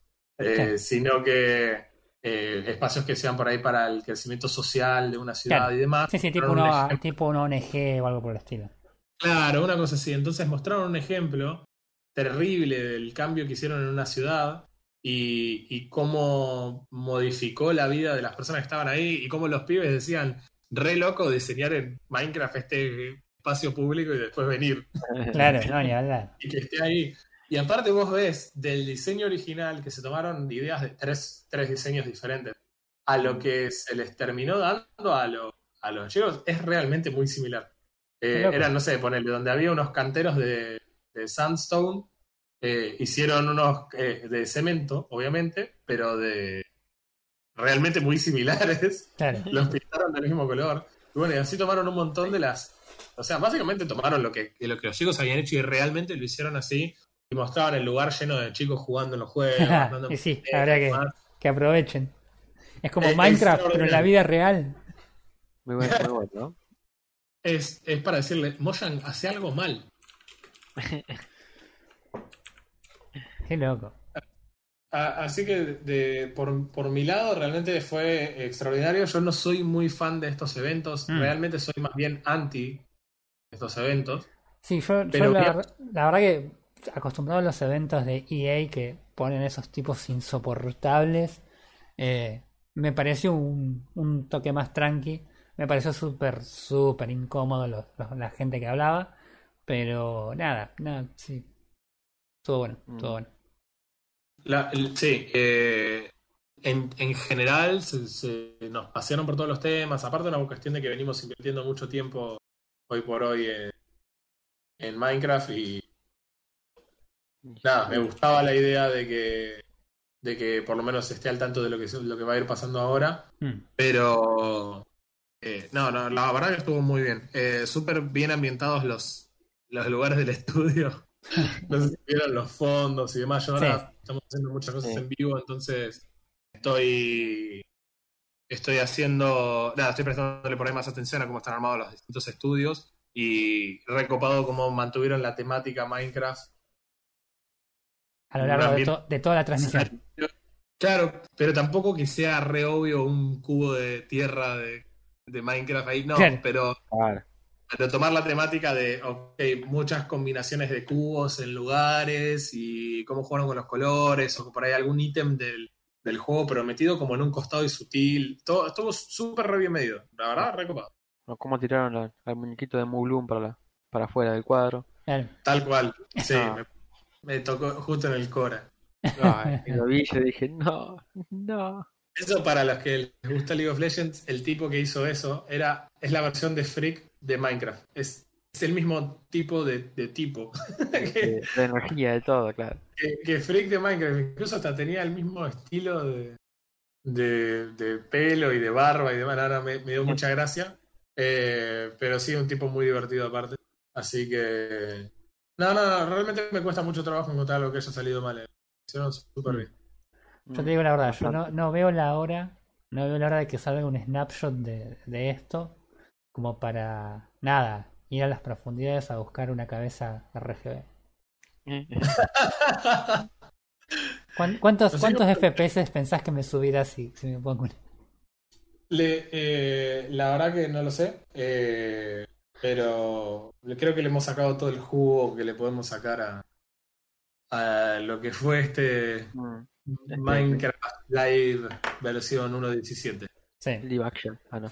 Eh, sino que eh, espacios que sean por ahí para el crecimiento social de una ciudad
Claro.
y demás.
sí, sí, tipo,
un
una, tipo una ONG o algo por el estilo.
Claro, una cosa así. Entonces mostraron un ejemplo terrible del cambio que hicieron en una ciudad y, y cómo modificó la vida de las personas que estaban ahí y cómo los pibes decían, re loco diseñar en Minecraft este espacio público y después venir [laughs]
Claro, no, ni hablar.
y que esté ahí. Y aparte vos ves del diseño original que se tomaron ideas de tres, tres diseños diferentes a lo que se les terminó dando a, lo- a los chicos es realmente muy similar. Eh,
Qué loco.
era, no sé, ponerle, donde había unos canteros de, de sandstone, eh, hicieron unos eh, de cemento, obviamente, pero de realmente muy similares.
Claro.
los pintaron del mismo color. Y bueno, y así tomaron un montón de las. O sea, básicamente tomaron lo que, lo que los chicos habían hecho y realmente lo hicieron así. Y mostraban el lugar lleno de chicos jugando en los juegos.
y [laughs] sí, habrá que, que aprovechen. Es como
Eh,
Minecraft, pero en la vida real.
Muy bueno, muy bueno, ¿no? [laughs]
Es, es para decirle, Mojang hace algo mal. [laughs]
Qué loco.
A- Así que de, por, por mi lado realmente fue extraordinario. Yo no soy muy fan de estos eventos.
Mm.
Realmente soy más bien anti estos eventos.
Sí, yo, la, verdad que acostumbrado a los eventos de EA que ponen esos tipos insoportables, eh, me pareció un, un toque más tranqui. Me pareció súper, súper incómodo los- los- la gente que hablaba. Pero nada, nada, sí. Todo bueno, todo
Mm.
bueno.
La- el- sí, eh, en, en general se, se- nos pasearon por todos los temas. Aparte, una cuestión de que venimos invirtiendo mucho tiempo hoy por hoy en, en Minecraft y nada, me gustaba la idea de que, de que por lo menos esté al tanto de lo que, lo que va a ir pasando ahora.
Mm.
Pero eh, no, no, la verdad que estuvo muy bien. Eh, Súper bien ambientados los, los lugares del estudio. [laughs] No sé si vieron los fondos y demás. Yo ahora estamos haciendo muchas cosas
Sí.
en vivo, entonces estoy estoy haciendo, nada, estoy prestándole por ahí más atención a cómo están armados los distintos estudios y recopado cómo mantuvieron la temática Minecraft.
A lo largo de,
También-
to- de toda la transmisión.
Claro, pero tampoco que sea re obvio un cubo de tierra de, de Minecraft ahí, no,
Claro.
pero
Claro.
Pero tomar la temática de ok, muchas combinaciones de cubos en lugares y cómo jugaron con los colores, o por ahí algún ítem del, del juego, pero metido como en un costado y sutil. Todo, estuvo súper re bien medido. La verdad, recopado.
O cómo tiraron la- al muñequito de Moulum para, la, para afuera del cuadro.
Claro.
Tal cual. Sí,
Ah.
me, me tocó justo en el Cora.
Ay, y lo vi yo dije, no, no.
Eso para los que les gusta League of Legends, el tipo que hizo eso era, es la versión de Freak de Minecraft. Es, es el mismo tipo de, de tipo. [laughs] que,
De, de energía, de todo, claro.
que, que Freak de Minecraft. Incluso hasta tenía el mismo estilo de, de, de pelo y de barba y demás. Ahora me, me dio mucha gracia. Eh, pero sí, un tipo muy divertido aparte. Así que... No, no, no, realmente me cuesta mucho trabajo encontrar algo que haya salido mal. eh. Hicieron súper bien.
Yo te digo la verdad, yo no, no veo la hora, no veo la hora de que salga un snapshot de, de esto, como para nada, ir a las profundidades a buscar una cabeza RGB. [laughs] ¿Cuán- ¿Cuántos,
No sé
cuántos FPS pensás que me subirá si, si me pongo una?
Le, eh, la verdad que no lo sé, eh, pero creo que le hemos sacado todo el jugo que le podemos sacar a, a lo que fue este
Mm,
Minecraft Live versión 1.17.
Sí.
Live action. Ah, no.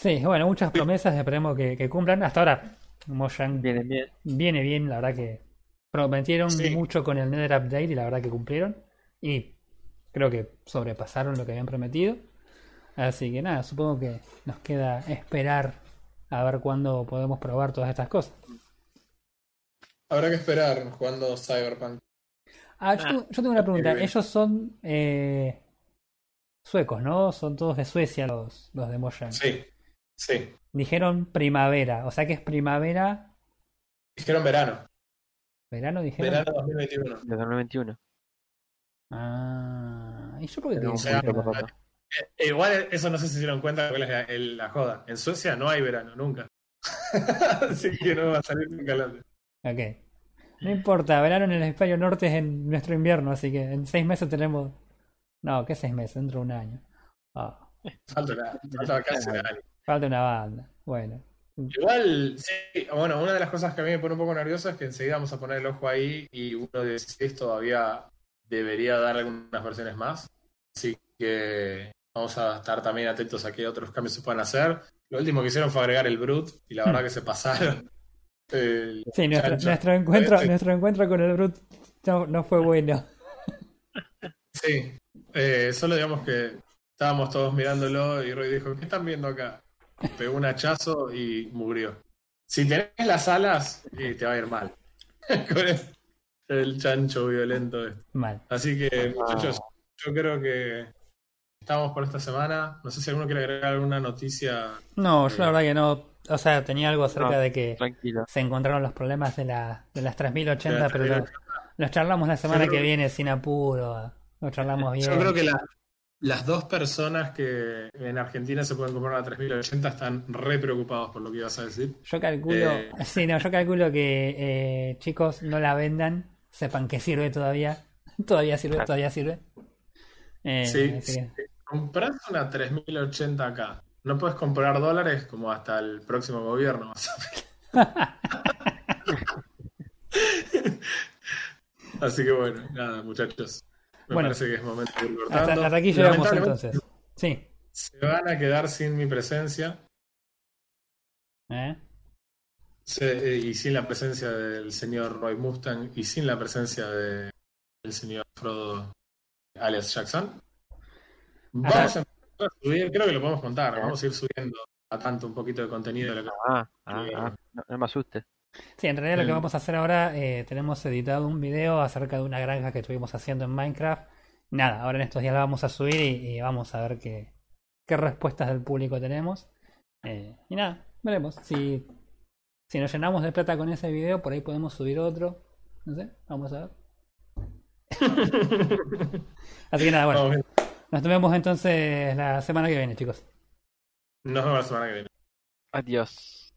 Sí, bueno, muchas promesas, esperemos que, que cumplan. Hasta ahora, Mojang
Vienen bien.
viene bien, la verdad que prometieron
Sí.
mucho con el Nether Update y la verdad que cumplieron. Y creo que sobrepasaron lo que habían prometido. Así que nada, supongo que nos queda esperar a ver cuándo podemos probar todas estas cosas.
Habrá que esperar jugando Cyberpunk.
Ah, yo, tengo- yo tengo una pregunta. Ellos son eh, suecos, ¿no? Son todos de Suecia los, los de Mojang.
Sí, sí.
Dijeron primavera, o sea que es primavera,
Dijeron verano,
verano, dijeron.
verano 2021.
De 2021.
Ah, y yo porque
Pero
tengo
o sea,
que-.
Eh, igual eso no sé si se dieron cuenta cuál es la, el- la joda. En Suecia no hay verano, nunca. [laughs] Así que no va a salir nunca la
Ok. No importa, verano en el hemisferio norte es en nuestro invierno, así que en seis meses tenemos. No, ¿qué seis meses? Dentro de un año. Ah,
Falta, una- falta casi un año.
Falta una banda. Bueno.
Igual, sí, bueno, una de las cosas que a mí me pone un poco nervioso es que enseguida vamos a poner el ojo ahí y uno de 16 todavía debería dar algunas versiones más. Así que vamos a estar también atentos a qué otros cambios se puedan hacer. Lo último que hicieron fue agregar el Brute y la verdad que se pasaron. [laughs]
Sí, nuestro, encuentro,
Este-
nuestro encuentro con el Brut no, no fue bueno.
Sí, eh, solo digamos que estábamos todos mirándolo y Roy dijo, ¿qué están viendo acá? Pegó un hachazo y murió. Si tenés las alas, eh, te va a ir mal. [laughs] Con el, chancho violento este.
Mal.
Así que, muchachos,
Ah.
yo creo que estamos por esta semana. No sé si alguno quiere agregar alguna noticia.
No, yo la verdad que no. O sea, tenía algo acerca
No,
de que
Tranquilo.
se encontraron los problemas de, la, de las 3080,
De las
pero lo-
3080.
los charlamos la semana que- viene sin apuro. Lo charlamos bien.
Yo creo que la- las dos personas que en Argentina se pueden comprar una 3080 están re preocupados por lo que ibas a decir.
Yo calculo,
Eh.
sí, no, yo calculo que eh, chicos no la vendan, sepan que sirve todavía, [laughs] todavía sirve, todavía sirve. Eh,
Sí, si compras una 3080 acá, no puedes comprar dólares como hasta el próximo gobierno. más o menos. Así que bueno, nada, muchachos. Me
Bueno.
parece que es momento de ir
hasta,
cortando.
hasta aquí llegamos entonces. Sí.
Se van a quedar sin mi presencia
¿eh?
se- eh, y sin la presencia del señor Roy Mustang y sin la presencia de- del señor Frodo alias Jackson. Vamos a empezar a subir, creo que lo podemos contar, vamos a ir subiendo a tanto un poquito de contenido de lo que
Ah, ah, ah, no, no me asustes.
Sí, en realidad lo que vamos a hacer ahora, eh, tenemos editado un video acerca de una granja que estuvimos haciendo en Minecraft. Nada, ahora en estos días la vamos a subir y, y vamos a ver qué, qué respuestas del público tenemos. Eh, y nada, veremos. Si, si nos llenamos de plata con ese video, por ahí podemos subir otro. No sé, vamos a ver. [laughs] Así que nada, bueno, nos vemos entonces la semana que viene, chicos.
Nos vemos la semana que viene.
Adiós.